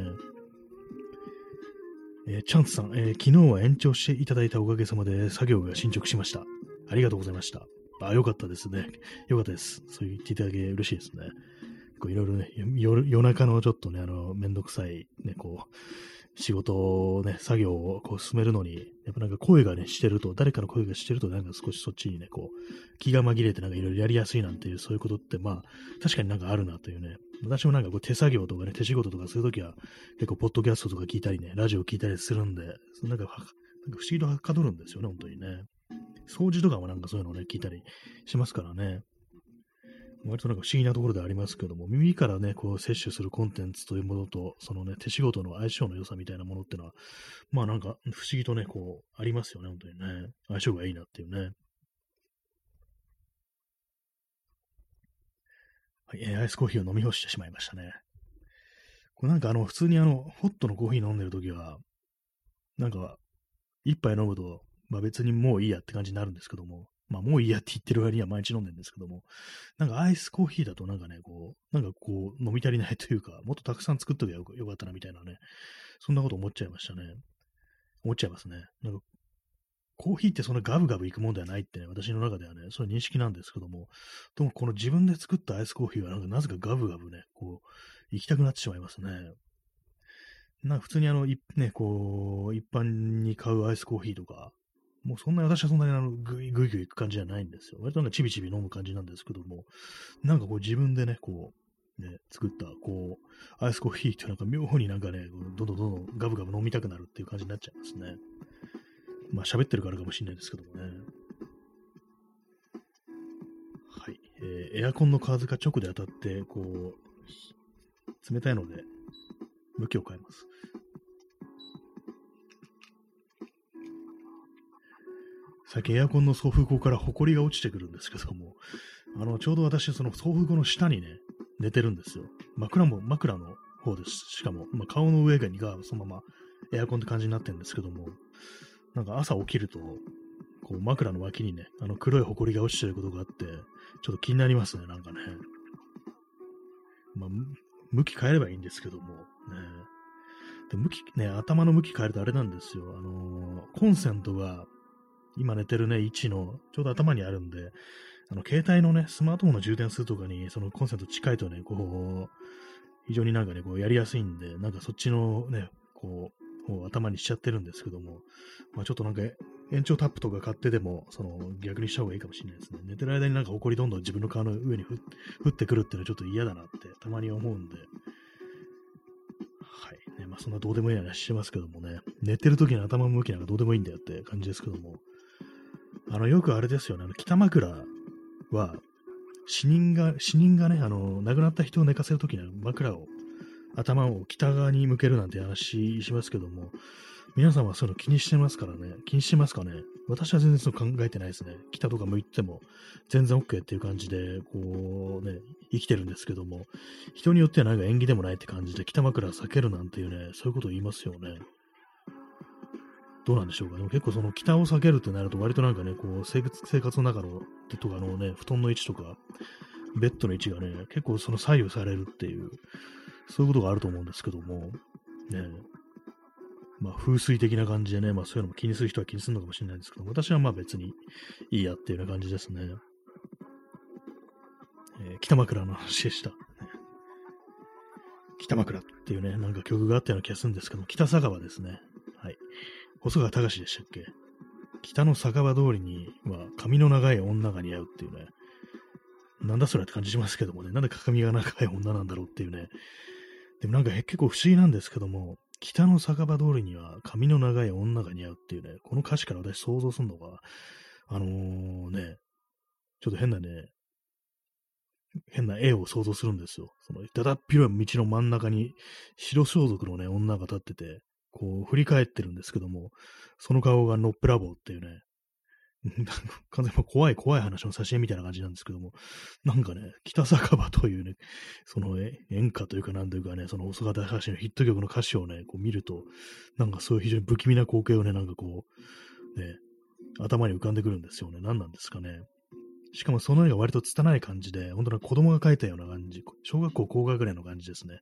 えー、チャンスさん、えー、昨日は延長していただいたおかげさまで作業が進捗しました。ありがとうございました。あ、よかったですね。よかったです。そう言っていただけ嬉しいですね。こういろいろね、夜中のちょっとね、あの、めんどくさい、ね、こう、仕事をね、作業をこう進めるのに、やっぱなんか声がね、してると、誰かの声がしてると、なんか少しそっちにね、こう、気が紛れてなんかいろいろやりやすいなんていう、そういうことって、まあ、確かになんかあるなというね。私もなんかこう手作業とかね、手仕事とかするときは、結構、ポッドキャストとか聞いたりね、ラジオ聞いたりするんで、なんか、なんか不思議とはかどるんですよね、本当にね。掃除とかもなんかそういうのをね、聞いたりしますからね。割となんか不思議なところでありますけども、耳からね、こう摂取するコンテンツというものと、そのね、手仕事の相性の良さみたいなものっていうのは、まあなんか不思議とね、こう、ありますよね、本当にね。相性がいいなっていうね。はい、えー、アイスコーヒーを飲み干してしまいましたね。これなんかあの、普通にあの、ホットのコーヒー飲んでるときは、なんか、一杯飲むと、まあ別にもういいやって感じになるんですけども、まあもういいやって言ってる割には毎日飲んでるんですけども、なんかアイスコーヒーだとなんかね、こう、なんかこう飲み足りないというか、もっとたくさん作っときゃよかったなみたいなね、そんなこと思っちゃいましたね。思っちゃいますね。なんかコーヒーってそんなガブガブいくもんではないってね、私の中ではね、そういう認識なんですけども、でもこの自分で作ったアイスコーヒーはなんかなぜかガブガブね、こう、行きたくなってしまいますね。なんか普通にあの、ね、こう、一般に買うアイスコーヒーとか、もうそんなに私はそんなにあのぐいぐいぐい行く感じじゃないんですよ。割となんかちびちび飲む感じなんですけども、なんかこう自分でね、こう、ね、作った、こう、アイスコーヒーってなんか妙になんかね、どんどんどんどんガブガブ飲みたくなるっていう感じになっちゃいますね。まあ喋ってるからかもしれないですけどもね。はい。えー、エアコンの風が直で当たって、こう、冷たいので、向きを変えます。最近エアコンの送風口から埃が落ちてくるんですけども、あの、ちょうど私、その送風口の下にね、寝てるんですよ。枕も、枕の方です。しかも、まあ、顔の上ががそのままエアコンって感じになってるんですけども、なんか朝起きると、こう枕の脇にね、あの黒い埃が落ちてることがあって、ちょっと気になりますね、なんかね。まあ、向き変えればいいんですけども、ね。で向き、ね、頭の向き変えるとあれなんですよ。あのー、コンセントが今寝てるね、位置のちょうど頭にあるんで、あの、携帯のね、スマートフォンの充電するとかに、そのコンセント近いとね、こう、非常になんかね、こうやりやすいんで、なんかそっちのね、こう、頭にしちゃってるんですけども、まあちょっとなんか延長タップとか買ってでも、その逆にした方がいいかもしれないですね。寝てる間になんか埃どんどん自分の顔の上に降ってくるっていうのはちょっと嫌だなってたまに思うんで、はい。ね、まあそんなどうでもいい話してますけどもね、寝てる時の頭の向きなんかどうでもいいんだよって感じですけども、あの、よくあれですよね、あの、北枕は、死人が、死人がね、あの、亡くなった人を寝かせるときに枕を、頭を北側に向けるなんて話しますけども、皆さんはそういうの気にしてますからね。気にしてますかね。私は全然そう考えてないですね。北とか向いても全然 OK っていう感じで、こうね、生きてるんですけども、人によってはなんか縁起でもないって感じで北枕避けるなんていうね、そういうことを言いますよね。どうなんでしょうか。でも結構その北を避けるってなると割となんかね、こう生活生活の中の、とかのね、布団の位置とか、ベッドの位置がね、結構その左右されるっていう、そういうことがあると思うんですけども、ね、まあ風水的な感じでね、まあそういうのも気にする人は気にするのかもしれないんですけど、私はまあ別にいいやっていうような感じですね。えー、北枕の話でした。北枕っていうね、なんか曲があったような気がするんですけど、北酒場ですね。はい。細川隆でしたっけ？北の酒場通りには髪の長い女が似合うっていうね、なんだそれって感じしますけどもね、なんで髪が長い女なんだろうっていうね、でもなんか結構不思議なんですけども、北の酒場通りには髪の長い女が似合うっていうね、この歌詞から私想像するのが、あのー、ね、ちょっと変なね、変な絵を想像するんですよ。その、だだっ広い道の真ん中に白装束のね、女が立ってて、こう、振り返ってるんですけども、その顔がノップラボーっていうね、完全に怖い怖い話の挿絵みたいな感じなんですけども、なんかね、北酒場というね、その演歌というかなんというかね、その細川隆のヒット曲の歌詞をね、こう見ると、なんかそういう非常に不気味な光景をね、なんかこう、ね、頭に浮かんでくるんですよね。何なんですかね。しかもその絵が割と拙い感じで、本当に子供が描いたような感じ、小学校高学年の感じですね。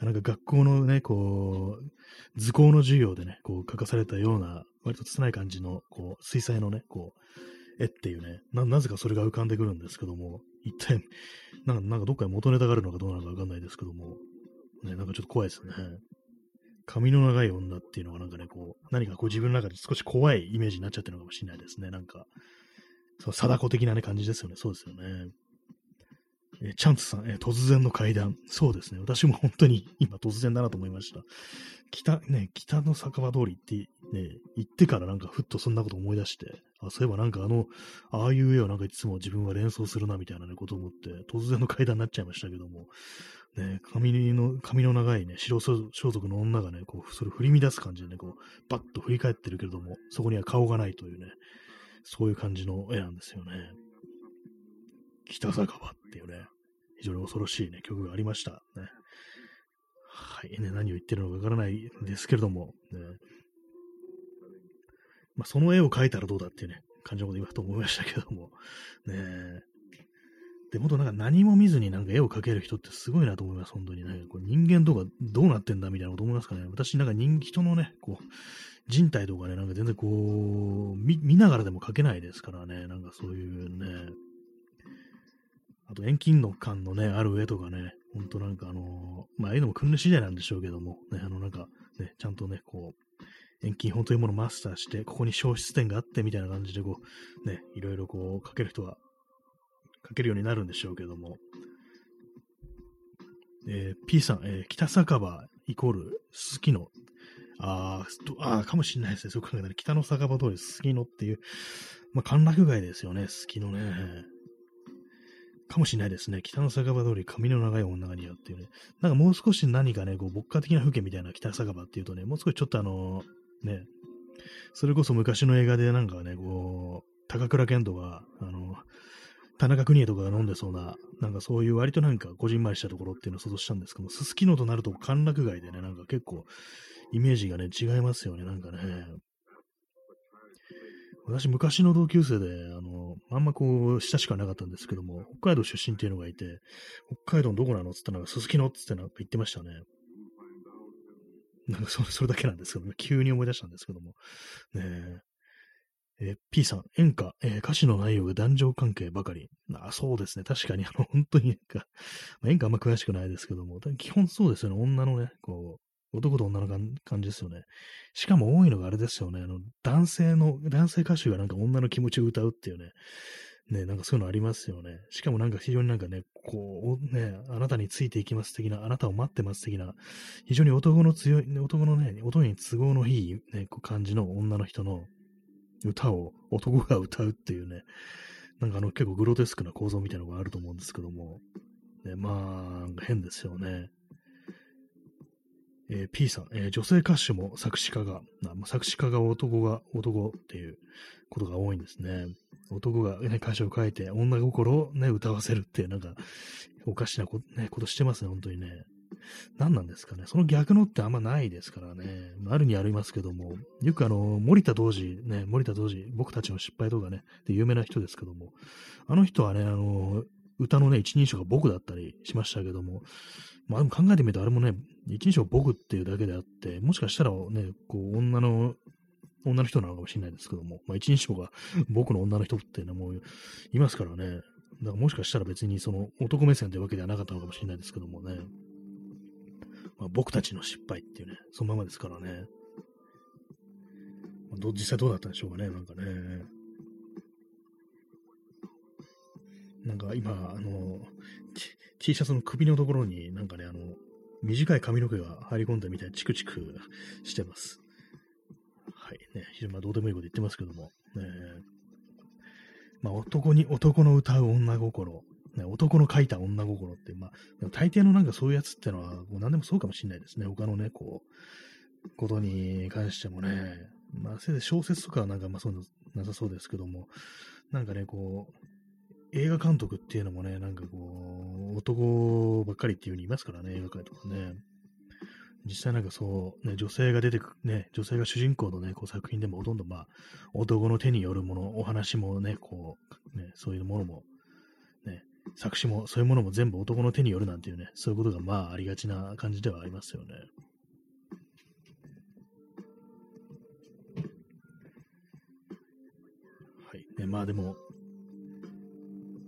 なんか学校のね、こう、図工の授業でね、こう書かされたような、割と拙い感じの、こう、水彩のね、こう、絵っていうね、な、なぜかそれが浮かんでくるんですけども、一体、なんか、なんかどっかに元ネタがあるのかどうなのかわかんないですけども、ね、なんかちょっと怖いですね。髪の長い女っていうのがなんかね、こう、何かこう自分の中で少し怖いイメージになっちゃってるのかもしれないですね。なんか、そう、貞子的なね、感じですよね。そうですよね。えー、チャンツさん、えー、突然の階段。そうですね。私も本当に今突然だなと思いました。北、ね、北の酒場通りってね、行ってからなんかふっとそんなこと思い出して、あ、そういえばなんかあの、ああいう絵をなんかいつも自分は連想するなみたいなね、ことを思って、突然の階段になっちゃいましたけども、ね、髪の、髪の長いね、白装束の女がね、こう、それ振り乱す感じでね、こう、バッと振り返ってるけれども、そこには顔がないというね、そういう感じの絵なんですよね。北酒場っていうね、非常に恐ろしいね、曲がありました。ね、はい、ね、何を言ってるのかわからないんですけれども、ね、まあ、その絵を描いたらどうだっていうね、感じのこと言うと思いましたけども、ね。で、もっとなんか何も見ずになんか絵を描ける人ってすごいなと思います、本当にね。これ人間とかどうなってんだみたいなこと思いますかね。私なんか人、人のね、こう、人体とかね、なんか全然こう、見、見ながらでも書けないですからね、なんかそういうね、あと遠近の感のね、ある絵とかね、ほんとなんかあのまあ、いうのも訓練次第なんでしょうけども、ね、あのなんかね、ちゃんとね、こう、遠近法というものをマスターして、ここに消失点があってみたいな感じでこう、ね、いろいろこう、書ける人は書けるようになるんでしょうけども、えー、P さん、えー、北酒場イコールすすきのああ、かもしれないですね。そう考えたら、北の酒場通り、すすきのっていう、まあ、歓楽街ですよね、すすきのね。かもしれないですね。北の酒場通り、髪の長い女が似合うっていうね。なんかもう少し何かね、こう、牧歌的な風景みたいな北酒場っていうとね、もう少しちょっとあの、ね、それこそ昔の映画でなんかね、こう、高倉健とか、あの、田中邦衛とかが飲んでそうな、なんかそういう割となんかこじんまりしたところっていうのを想像したんですけども、すすきのとなると歓楽街でね、なんか結構イメージがね、違いますよね、なんかね。私、昔の同級生で、あの、あんまこう、親しくはなかったんですけども、北海道出身っていうのがいて、北海道のどこなのって言ったら、すすきのって言ってなんか言ってましたね。なんかそれ、それだけなんですけど、ね、急に思い出したんですけども。ねえ。ー、P さん、演歌、えー、歌詞の内容が男女関係ばかり。あそうですね。確かに、あの、本当になんか、まあ、演歌あんま詳しくないですけども、基本そうですよね。女のね、こう、男と女の感じですよね。しかも多いのがあれですよね。あの、男性の、男性歌手がなんか女の気持ちを歌うっていうね。ね、なんかそういうのありますよね。しかもなんか非常になんかね、こう、ね、あなたについていきます的な、あなたを待ってます的な、非常に男の強い、男のね、男に都合のいい、ね、こう感じの女の人の、歌を男が歌うっていうね、なんかあの結構グロテスクな構造みたいなのがあると思うんですけども、ね、まあ、変ですよね。えー、P さん、えー、女性歌手も作詞家が、作詞家が男が、男っていうことが多いんですね。男が、ね、歌詞を書いて女心をね、歌わせるっていう、なんか、おかしなこ,、ね、ことしてますね、本当にね。何なんですかね。その逆のってあんまないですからね。あるにありますけども、よくあの、森田道治、ね、森田道治、僕たちの失敗とかね、で有名な人ですけども、あの人はね、あの、歌のね、一人称が僕だったりしましたけども、まあでも考えてみるとあれもね、一人称僕っていうだけであって、もしかしたらね、こう、女の、女の人なのかもしれないですけども、まあ一人称が僕の女の人っていうのもいますからね、だからもしかしたら別にその男目線というわけではなかったのかもしれないですけどもね、まあ、僕たちの失敗っていうね、そのままですからね。まあ、実際どうだったんでしょうかね、なんかね。なんか今、あの、T シャツの首のところになんかね、あの、短い髪の毛が入り込んだみたいにチクチクしてます。はい。ね、非常にまどうでもいいこと言ってますけども。ね、まあ男に、男の歌う女心。ね、男の書いた女心って、まあ、大抵のなんかそういうやつってのは、もう何でもそうかもしれないですね。他のね、こう、ことに関してもね。まあ、せいぜい小説とかはなんかまあそういうのなさそうですけども、なんかね、こう、映画監督っていうのもね、なんかこう、男ばっかりっていう風にいますからね、映画界とかね。実際なんかそう、ね、女性が出てく、ね、女性が主人公のね、こう作品でもほとんどまあ、男の手によるもの、お話もね、こう、ね、そういうものも、作詞も、そういうものも全部男の手によるなんていうね、そういうことがまあありがちな感じではありますよね。はい。ね、まあでも、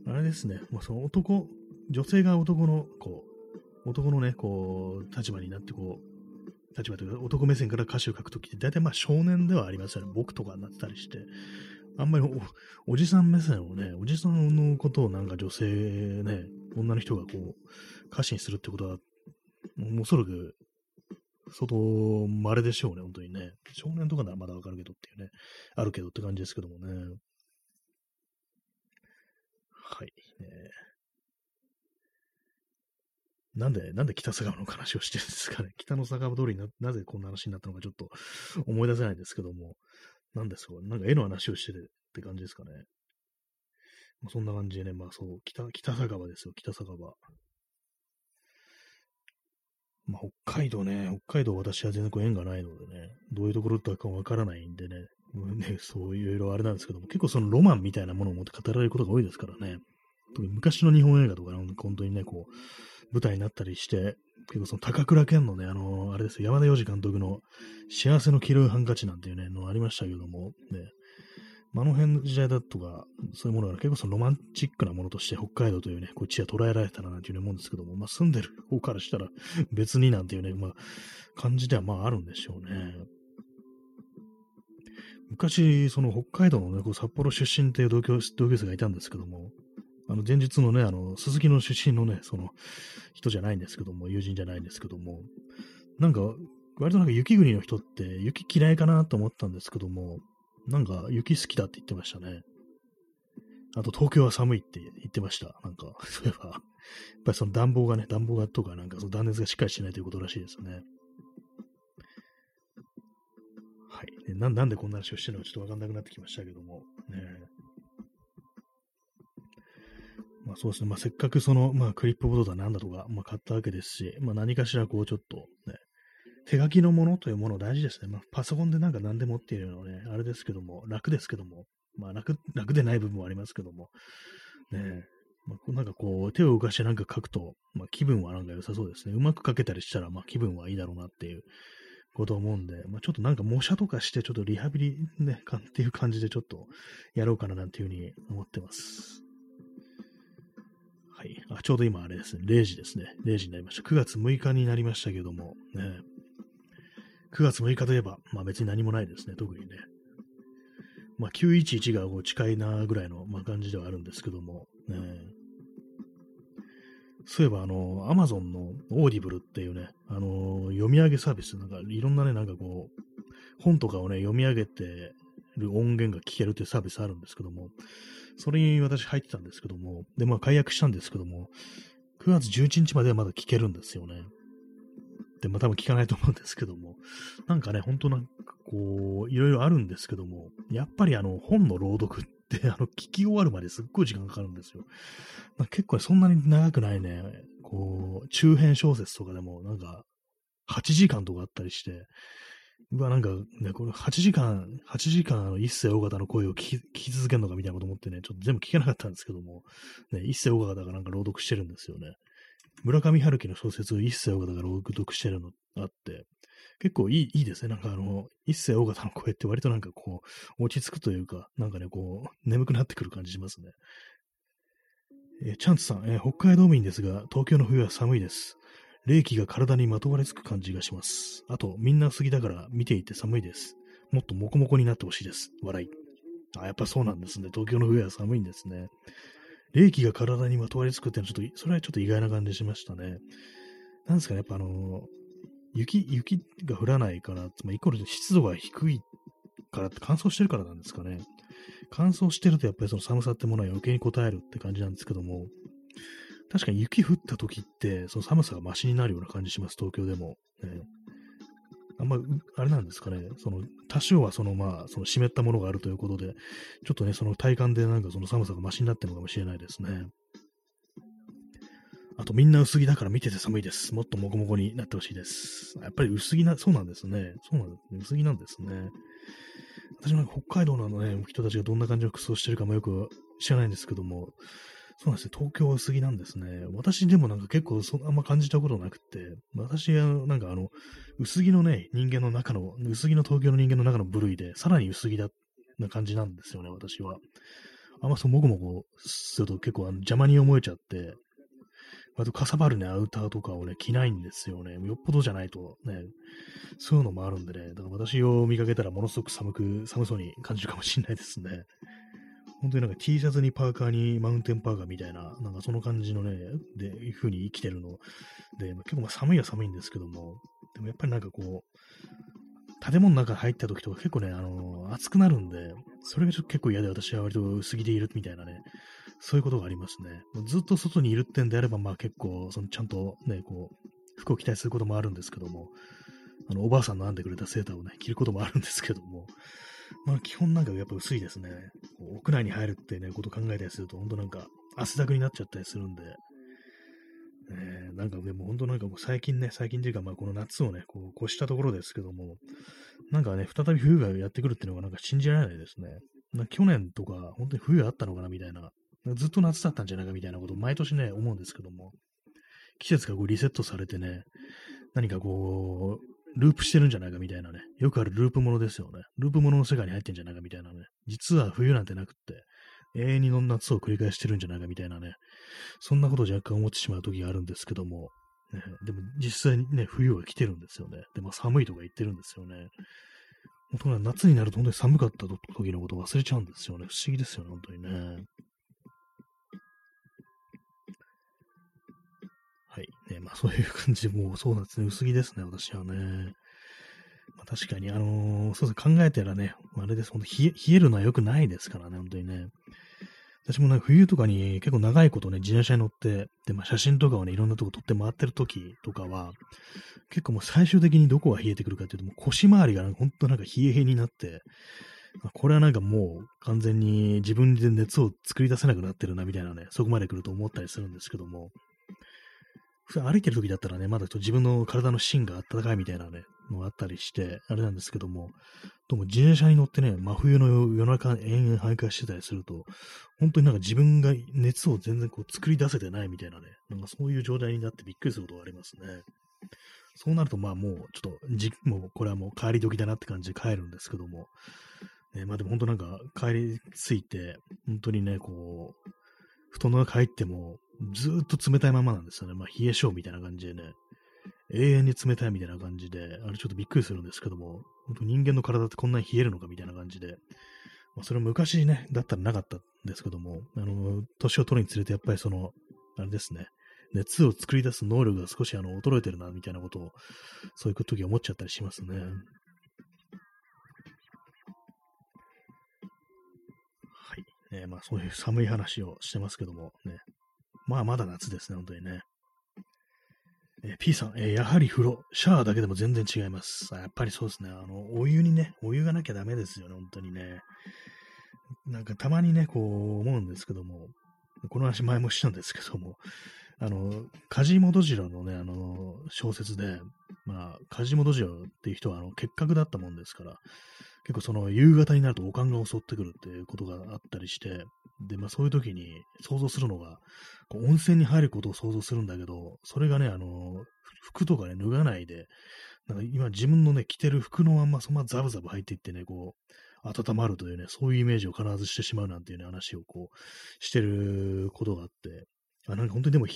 あれですね、もうその男、女性が男の、こう、男のね、こう、立場になって、こう、立場というか、男目線から歌詞を書くときって、大体まあ少年ではありますよね。僕とかになってたりして。あんまりおじさん目線をね、おじさんのことをなんか女性ね、女の人がこう、歌詞にするってことは、もうおそらく、相当稀でしょうね、本当にね。少年とかならまだわかるけどっていうね、あるけどって感じですけどもね。はい。えー、なんで、なんで北坂の話をしてるんですかね。北の坂通りにななぜこんな話になったのかちょっと思い出せないんですけども。なんですかなんか絵の話をしてるって感じですかね。まあ、そんな感じでね、まあそう、北、北坂場ですよ、北坂場。まあ、北海道ね、北海道私は全然こう縁がないのでね、どういうところだかわからないんでね、ね、そういろいろあれなんですけども、結構そのロマンみたいなものを持って語られることが多いですからね。特に昔の日本映画とか、本当にね、こう、舞台になったりして、結構その高倉健のね、あのー、あれですよ、山田洋次監督の幸せの黄色いハンカチなんていうね、のありましたけども、ね、あの辺の時代だとか、そういうものが結構そのロマンチックなものとして北海道というね、こっちは捉えられたらなんていうふうに思うんですけども、まあ住んでる方からしたら別になんていうね、まあ感じではまああるんでしょうね。昔、その北海道のね、こう札幌出身っていう同級同級生がいたんですけども、あの、前日のね、あの、鈴木の出身のね、その、人じゃないんですけども、友人じゃないんですけども、なんか、割となんか雪国の人って雪嫌いかなと思ったんですけども、なんか雪好きだって言ってましたね。あと東京は寒いって言ってました。なんか、そういえば、やっぱりその暖房がね、暖房がとかなんかその断熱がしっかりしないということらしいですね。はい。ななんでこんな話をしてるのかちょっとわかんなくなってきましたけども、ね。まあそうですね、まあせっかくその、まあクリップボードだなんだとか、まあ買ったわけですし、まあ何かしらこうちょっとね、手書きのものというもの大事ですね。まあパソコンでなんか何でもっていうのはね、あれですけども、楽ですけども、まあ楽、楽でない部分もありますけども、ねまあ、なんかこう手を動かしてなんか書くと、まあ気分はなんか良さそうですね。うまく書けたりしたら、まあ気分はいいだろうなっていうこと思うんで、まあ、ちょっとなんか模写とかして、ちょっとリハビリね、かっていう感じでちょっとやろうかななんていうふうに思ってます。あ、ちょうど今あれですね、0時ですね。0時になりました。9月6日になりましたけども、ね。9月6日といえば、まあ別に何もないですね、特にね。まあ911がこう近いなぐらいの、まあ、感じではあるんですけども、ね。そういえば、あの、アマゾンの Audible っていうね、あの、読み上げサービス、なんかいろんなね、なんかこう、本とかをね、読み上げてる音源が聞けるっていうサービスあるんですけども、それに私入ってたんですけども、で、まあ解約したんですけども、9月11日まではまだ聞けるんですよね。って、まあ多分聞かないと思うんですけども、なんかね、ほんとなんかこう、いろいろあるんですけども、やっぱりあの、本の朗読って、あの、聞き終わるまですっごい時間かかるんですよ。結構そんなに長くないね、こう、中編小説とかでも、なんか、8時間とかあったりして、うわ、なんか、ね、この8時間、8時間、一世尾形の声を聞き続けるのかみたいなこと思ってね、ちょっと全部聞けなかったんですけども、ね、一世尾形がなんか朗読してるんですよね。村上春樹の小説を一世尾形が朗読してるのあって、結構いい、いいですね。なんかあの、一世尾形の声って割となんかこう、落ち着くというか、なんかね、こう、眠くなってくる感じしますね。えチャンツさん、え北海道民ですが、東京の冬は寒いです。冷気が体にまとわりつく感じがします。あと、みんな薄着だから見ていて寒いです。もっとモコモコになってほしいです。笑い。あ、やっぱそうなんですね。東京の冬は寒いんですね。冷気が体にまとわりつくってのはちょっと、それはちょっと意外な感じしましたね。なんですかね、やっぱあの雪、雪が降らないから、つまりイコール湿度が低いからって乾燥してるからなんですかね。乾燥してるとやっぱりその寒さってものは余計に応えるって感じなんですけども、確かに雪降った時って、その寒さがマシになるような感じします、東京でも。ねあんま、うあれなんですかね、その、多少はその、まあ、その湿ったものがあるということで、ちょっとね、その体感でなんかその寒さがマシになってるのかもしれないですね。あと、みんな薄着だから見てて寒いです。もっとモコモコになってほしいです。やっぱり薄着な、そうなんですね。そうなんですね。薄着なんですね。私もなんか北海道のね、人たちがどんな感じの服装してるかもよく知らないんですけども、そうなんですね。東京は薄着なんですね。私でもなんか結構そあんま感じたことなくて、私はなんかあの、薄着のね、人間の中の、薄着の東京の人間の中の部類で、さらに薄着だ、な感じなんですよね、私は。あんまそう、もこもこすると結構あの邪魔に思えちゃって、割とかさばるね、アウターとかをね、着ないんですよね。よっぽどじゃないとね、そういうのもあるんでね、だから私を見かけたらものすごく寒く、寒そうに感じるかもしれないですね。本当になんか T シャツにパーカーにマウンテンパーカーみたいな、なんかその感じのね、で、いう風に生きてるので、結構寒いは寒いんですけども、でもやっぱりなんかこう、建物の中に入った時とか結構ね、あの暑くなるんで、それがちょっと結構嫌で私は割と薄着でいるみたいなね、そういうことがありますね。ずっと外にいるってんであれば、まあ結構、そのちゃんとね、こう、服を着たりすることもあるんですけども、あの、おばあさんの編んでくれたセーターをね、着ることもあるんですけども、まあ基本なんかやっぱ薄いですね。屋内に入るってね、こと考えたりすると、本当なんか汗だくになっちゃったりするんで、えーなんかでも本当なんかもう最近ね、最近というかまあこの夏をね、こう越したところですけども、なんかね、再び冬がやってくるっていうのがなんか信じられないですね。な去年とか本当に冬あったのかなみたいな、ずっと夏だったんじゃないかみたいなことを毎年ね、思うんですけども、季節がこうリセットされてね、何かこう、ループしてるんじゃないかみたいなね、よくあるループものですよね。ループものの世界に入ってんじゃないかみたいなね、実は冬なんてなくって、永遠にの夏を繰り返してるんじゃないかみたいなね、そんなことを若干思ってしまう時があるんですけども、ね、でも実際にね、冬は来てるんですよね。でも寒いとか言ってるんですよね。本当に夏になると本当に寒かった時のことを忘れちゃうんですよね。不思議ですよね、本当にね。はい。ね、まあそういう感じ、もうそうなんですね。薄着ですね、私はね。まあ、確かに、あのーそうですね、考えたらね、あれです、本当冷え、冷えるのは良くないですからね、本当にね。私もね、冬とかに結構長いことね、自転車に乗って、で、まあ写真とかをね、いろんなとこ撮って回ってる時とかは、結構もう最終的にどこが冷えてくるかっていうと、もう腰回りが本当なんか冷え冷えになって、あこれはなんかもう完全に自分で熱を作り出せなくなってるなみたいなね、そこまで来ると思ったりするんですけども、歩いてる時だったらね、まだちょっと自分の体の芯が温かいみたいなね、のがあったりして、あれなんですけども、どうも自転車に乗ってね、真冬の夜中延々徘徊してたりすると、本当になんか自分が熱を全然こう作り出せてないみたいなね、なんかそういう状態になってびっくりすることがありますね。そうなるとまあもうちょっとじ、もうこれはもう帰り時だなって感じで帰るんですけども、ね、まあでも本当なんか帰り着いて、本当にね、こう、布団の中入ってもずーっと冷たいままなんですよね。まあ冷え性みたいな感じでね、永遠に冷たいみたいな感じで、あれちょっとびっくりするんですけども、本当人間の体ってこんなに冷えるのかみたいな感じで、まあ、それ昔ね、だったらなかったんですけども、あの、年を取るにつれてやっぱりその、あれですね、熱を作り出す能力が少しあの衰えてるな、みたいなことを、そういう時思っちゃったりしますね。はい。ね、まあそういう寒い話をしてますけども、ね。まあまだ夏ですね、本当にね。えー、P さん、えー、やはり風呂、シャワーだけでも全然違います。やっぱりそうですね。あの、お湯にね、お湯がなきゃダメですよね、本当にね。なんかたまにね、こう思うんですけども、この話前もしたんですけども、あの、梶本次郎のね、あの、小説で、まあ、梶本次郎っていう人は、あの、結核だったもんですから、結構その夕方になるとおかんが襲ってくるっていうことがあったりして、で、まあそういう時に想像するのが、こう温泉に入ることを想像するんだけど、それがね、あの、服とかね、脱がないで、なんか今自分のね、着てる服のまんまそのままザブザブ入っていってね、こう、温まるというね、そういうイメージを必ずしてしまうなんていうね、話をこう、してることがあって、あ、なんか本当にでも冷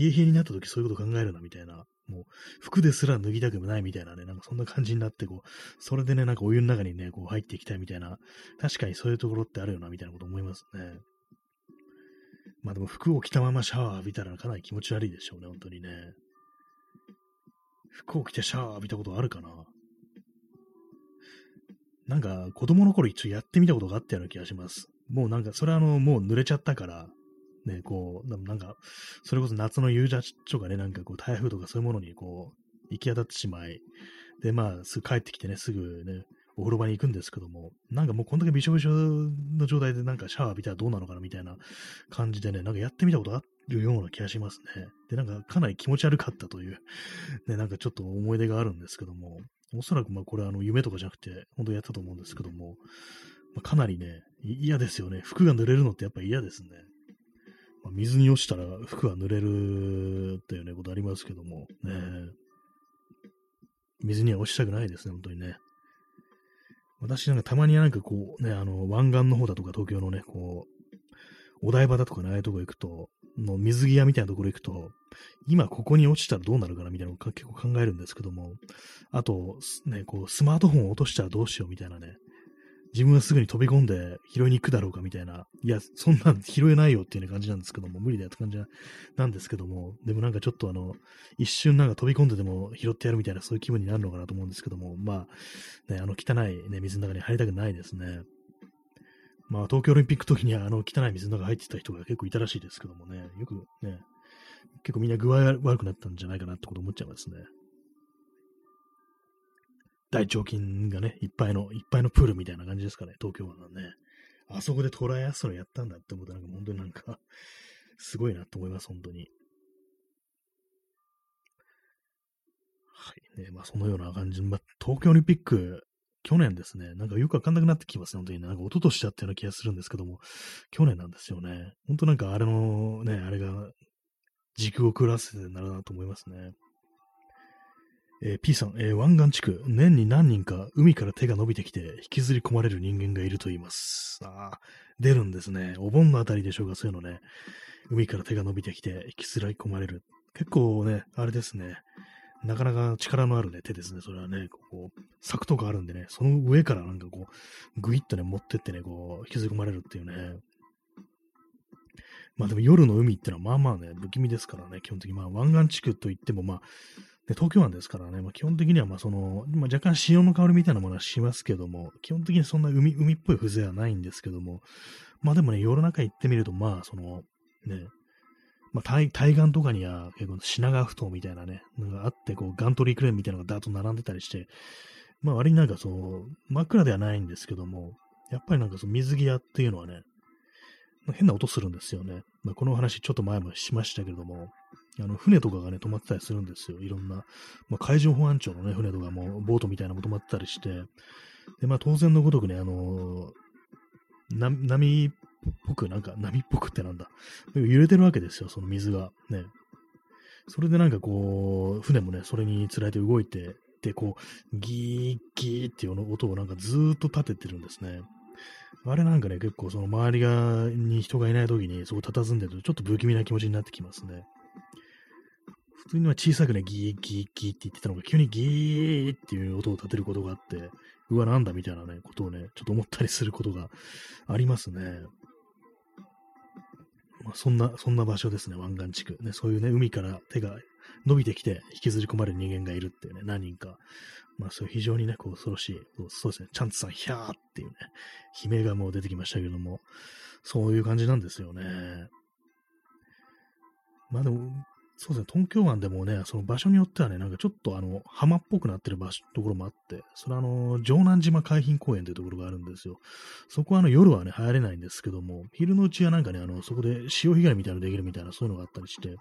え冷えになった時そういうこと考えるな、みたいな。もう、服ですら脱ぎたくもないみたいなね、なんかそんな感じになって、こう、それでね、なんかお湯の中にね、こう入っていきたいみたいな、確かにそういうところってあるよな、みたいなこと思いますね。まあでも服を着たままシャワー浴びたらかなり気持ち悪いでしょうね、本当にね。服を着てシャワー浴びたことあるかななんか子供の頃一応やってみたことがあったような気がします。もうなんか、それはあの、もう濡れちゃったから、ね、こう、なんか、それこそ夏の夕立とかね、なんかこう、台風とかそういうものにこう、行き当たってしまい、で、まあ、すぐ帰ってきてね、すぐね、お風呂場に行くんですけども、なんかもうこんだけびしょびしょの状態でなんかシャワー浴びたらどうなのかなみたいな感じでね、なんかやってみたことあるような気がしますね。で、なんかかなり気持ち悪かったという、ね、なんかちょっと思い出があるんですけども、おそらくまあこれはあの夢とかじゃなくて、本当にやったと思うんですけども、まあ、かなりね、嫌ですよね。服が濡れるのってやっぱ嫌ですね。まあ、水に落ちたら服が濡れるっていうね、ことありますけども、ね、水には落ちたくないですね、本当にね。私なんかたまになんかこうね、あの、湾岸の方だとか東京のね、こう、お台場だとかね、ああいうとこ行くと、の水着屋みたいなところ行くと、今ここに落ちたらどうなるかなみたいなのを結構考えるんですけども、あと、ね、こう、スマートフォンを落としたらどうしようみたいなね、自分はすぐに飛び込んで拾いに行くだろうかみたいな、いや、そんなん拾えないよっていう、感じなんですけども、無理だよって感じなんですけども、でもなんかちょっとあの、一瞬なんか飛び込んででも拾ってやるみたいな、そういう気分になるのかなと思うんですけども、まあ、ね、あの汚い、ね、水の中に入りたくないですね。まあ、東京オリンピック時にはあの汚い水の中入ってた人が結構いたらしいですけどもね、よくね、結構みんな具合悪くなったんじゃないかなってこと思っちゃいますね。大腸菌がね、いっぱいの、いっぱいのプールみたいな感じですかね、東京湾のね。あそこでトライアスロンやったんだって思ったら、なんか本当になんか すごいなと思います、本当に。はい。ね、まあそのような感じまあ、東京オリンピック、去年ですね、なんかよくわかんなくなってきますね、本当に。なんか一昨年だったような気がするんですけども、去年なんですよね。本当なんかあれのね、あれが、軸を狂わせてなるなと思いますね。えー、P さん、えー、湾岸地区、年に何人か海から手が伸びてきて引きずり込まれる人間がいると言います。ああ、出るんですね。お盆のあたりでしょうか、そういうのね。海から手が伸びてきて引きずり込まれる。結構ね、あれですね。なかなか力のあるね、手ですね。それはね、こう、柵とかあるんでね、その上からなんかこう、ぐいっとね、持ってってね、こう、引きずり込まれるっていうね。まあでも夜の海ってのはまあまあね、不気味ですからね、基本的に。まあ湾岸地区といってもまあ、で、東京湾ですからね、まあ、基本的にはまあその、まあ、若干潮の香りみたいなものはしますけども、基本的にそんな海海っぽい風情はないんですけども、まあでもね、夜中行ってみると、まあその、ね、まあ対岸とかには結構品川埠頭みたいなね、のがあって、こうガントリークレーンみたいなのがダーッと並んでたりして、まあ割になんかそう、真っ暗ではないんですけども、やっぱりなんかその水着屋っていうのはね、変な音するんですよね。まあ、この話ちょっと前もしましたけれども、あの、船とかがね、止まってたりするんですよ。いろんな、まあ、海上保安庁のね、船とかも、ボートみたいなのも止まってたりして、で、まあ、当然のごとくね、あのー、波っぽく、なんか、波っぽくってなんだ。揺れてるわけですよ、その水が。ね。それでなんかこう、船もね、それにつられて動いて、で、こう、ギーギーっていう音をなんかずーっと立ててるんですね。あれなんかね、結構その周りが、に人がいない時にそこ佇んでるとちょっと不気味な気持ちになってきますね。普通には小さくね、ギーギーギーって言ってたのが、急にギーっていう音を立てることがあって、うわ、なんだみたいなね、ことをね、ちょっと思ったりすることがありますね。まあ、そんな、そんな場所ですね、湾岸地区。ね、そういうね、海から手が伸びてきて引きずり込まれる人間がいるっていうね、何人か。まあ、そういう非常にね、こう、恐ろしい、そうですね、チャンツさん、ヒャーっていうね、悲鳴がもう出てきましたけども、そういう感じなんですよね。まあでも、そうですね、東京湾でもね、その場所によってはね、なんかちょっとあの、浜っぽくなってる場所、ところもあって、それはあの、城南島海浜公園というところがあるんですよ。そこはあの、夜はね、入れないんですけども、昼のうちはなんかね、あの、そこで潮干狩りみたいなのできるみたいな、そういうのがあったりして、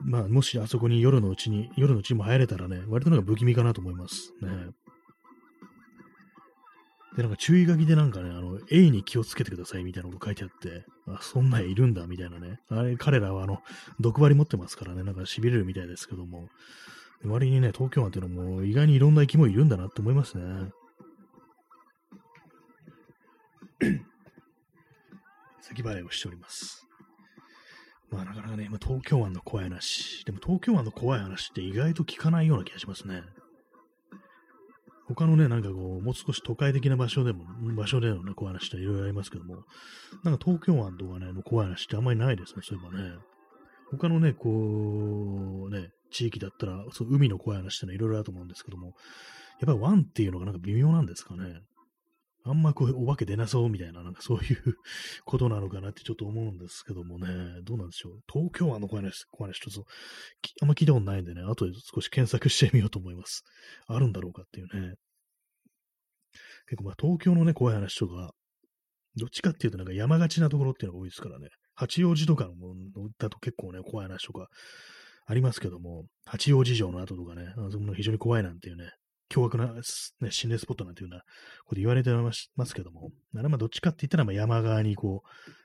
まあ、もしあそこに夜のうちに、夜のうちにも入れたらね、割となんか不気味かなと思いますね。で、なんか注意書きでなんかね、あの、A に気をつけてくださいみたいなこと書いてあって、あ、そんな絵いるんだみたいなね。あれ、彼らはあの、毒針持ってますからね、なんか痺れるみたいですけども、割にね、東京湾っていうのも意外にいろんな生き物いるんだなって思いますね。咳払いをしております。まあなかなかね、まあ、東京湾の怖い話。でも東京湾の怖い話って意外と聞かないような気がしますね。他のね、なんかこう、もう少し都会的な場所でも、場所でのね、怖い話っていろいろありますけども、なんか東京湾とかね、の怖い話ってあんまりないですね、そういえばね。他のね、こう、ね、地域だったら、そう海の怖い話ってのいろいろあると思うんですけども、やっぱり湾っていうのがなんか微妙なんですかね？あんまこう、お化け出なそうみたいな、なんかそういうことなのかなってちょっと思うんですけどもね、どうなんでしょう？東京湾の怖い話、怖い話、ちょっと、あんま聞いたことないんでね、後で少し検索してみようと思います。あるんだろうかっていうね。結構まあ東京のね、怖い話とか、どっちかっていうとなんか山がちなところっていうのが多いですからね。八王子とかのものだと結構ね、怖い話とかありますけども、八王子城の後とかね、あそこの非常に怖いなんていうね、凶悪な、ね、心霊スポットなんていうようなこと言われてますけども、あれまあどっちかって言ったらまあ山側にこ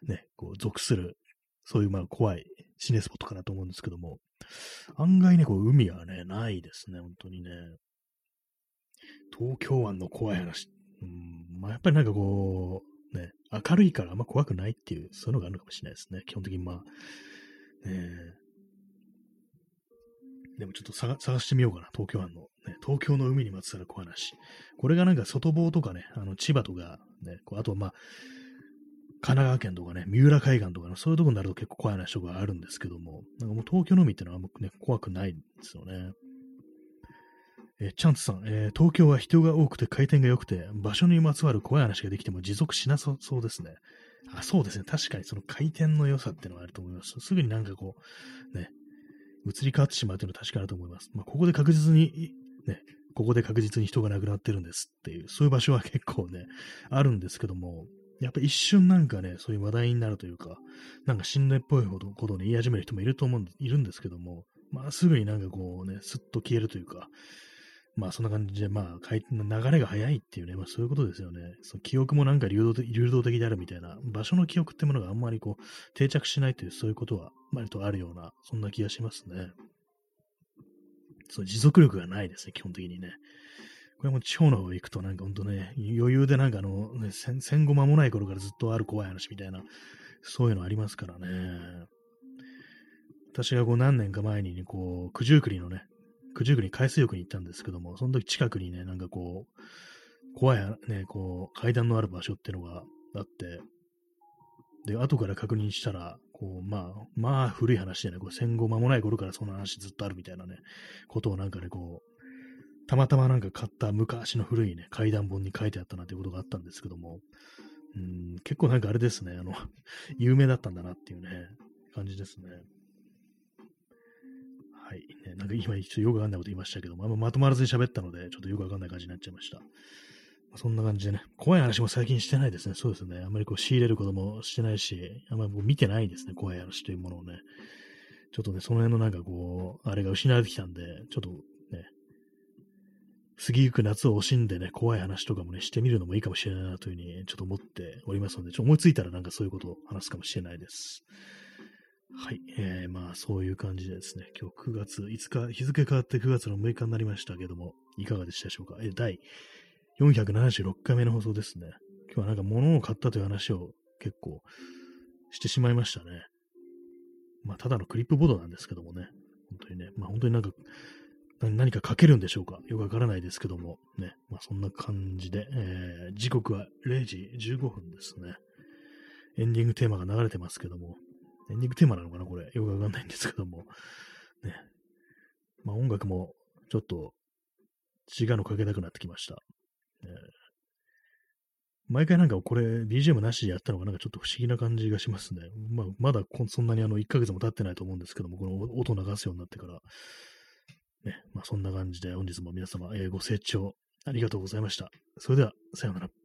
う、ね、こう属する、そういうまあ怖い心霊スポットかなと思うんですけども、案外ね、こう海はね、ないですね、本当にね。東京湾の怖い話。うん、まあやっぱりなんかこう、ね、明るいからあんま怖くないっていう、そういうのがあるのかもしれないですね。基本的にまあ、ね、でもちょっと探してみようかな、東京湾の、ね。東京の海にまつわる小話。これがなんか外房とかね、あの千葉とか、ね、あとまあ、神奈川県とかね、三浦海岸とかの、そういうとこになると結構怖い話とかあるんですけども、なんかもう東京の海ってのはあんまね、怖くないんですよね。え、チャンツさん、えー、東京は人が多くて回転が良くて、場所にまつわる怖い話ができても持続しなさそうですね。あそうですね。確かにその回転の良さっていうのはあると思います。すぐになんかこう、ね、移り変わってしまうというのは確かだと思います。まあ、ここで確実に、ね、ここで確実に人が亡くなってるんですっていう、そういう場所は結構ね、あるんですけども、やっぱ一瞬なんかね、そういう話題になるというか、なんか心霊っぽいことを、言い始める人もいると思う、いるんですけども、まあすぐになんかこうね、すっと消えるというか、まあそんな感じで、まあ流れが早いっていうね、まあそういうことですよね。その記憶もなんか流動流動的であるみたいな、場所の記憶ってものがあんまりこう定着しないという、そういうことは割とあるような、そんな気がしますね。そう持続力がないですね、基本的にね。これも地方の方行くとなんかほんとね、余裕でなんかあの、ね、戦後間もない頃からずっとある怖い話みたいな、そういうのありますからね。私がこう何年か前に、ね、こう、九十九里のね、九十九里海水浴に行ったんですけども、その時近くにね、なんかこう、怖いね、こう、階段のある場所っていうのがあって、で、後から確認したら、こう、まあ、まあ、古い話でね、こう戦後間もない頃からその話ずっとあるみたいなね、ことをなんかね、こう、たまたまなんか買った昔の古いね、階段本に書いてあったなということがあったんですけども、うん、結構なんかあれですね、あの、有名だったんだなっていうね、感じですね。はい。ね、なんか今、ちょっとよくわかんないこと言いましたけども、あんままとまらずに喋ったので、ちょっとよくわかんない感じになっちゃいました。そんな感じでね、怖い話も最近してないですね。そうですね。あんまりこう仕入れることもしてないし、あんまりもう見てないですね。怖い話というものをね。ちょっとね、その辺のなんかこう、あれが失われてきたんで、ちょっとね、過ぎゆく夏を惜しんでね、怖い話とかもね、してみるのもいいかもしれないなというふうに、ちょっと思っておりますので、ちょっと思いついたらなんかそういうことを話すかもしれないです。はい。えー、まあ、そういう感じでですね、今日9月5日、日付変わって9月の6日になりましたけども、いかがでしたでしょうか？え第476回目の放送ですね。今日はなんか物を買ったという話を結構してしまいましたね。まあ、ただのクリップボードなんですけどもね。本当にね。まあ、本当になんか、何か書けるんでしょうかよくわからないですけども。ね。まあ、そんな感じで、えー、時刻は0時15分ですね。エンディングテーマが流れてますけども、エンディングテーマなのかなこれ。よくわかんないんですけども。ね。まあ音楽もちょっと違うのかけたくなってきました。毎回なんかこれ BGM なしでやったのがなんかちょっと不思議な感じがしますね。まあ、まだそんなにあの1ヶ月も経ってないと思うんですけども、この音流すようになってから。ね、まあそんな感じで本日も皆様、えー、ご清聴ありがとうございました。それでは、さようなら。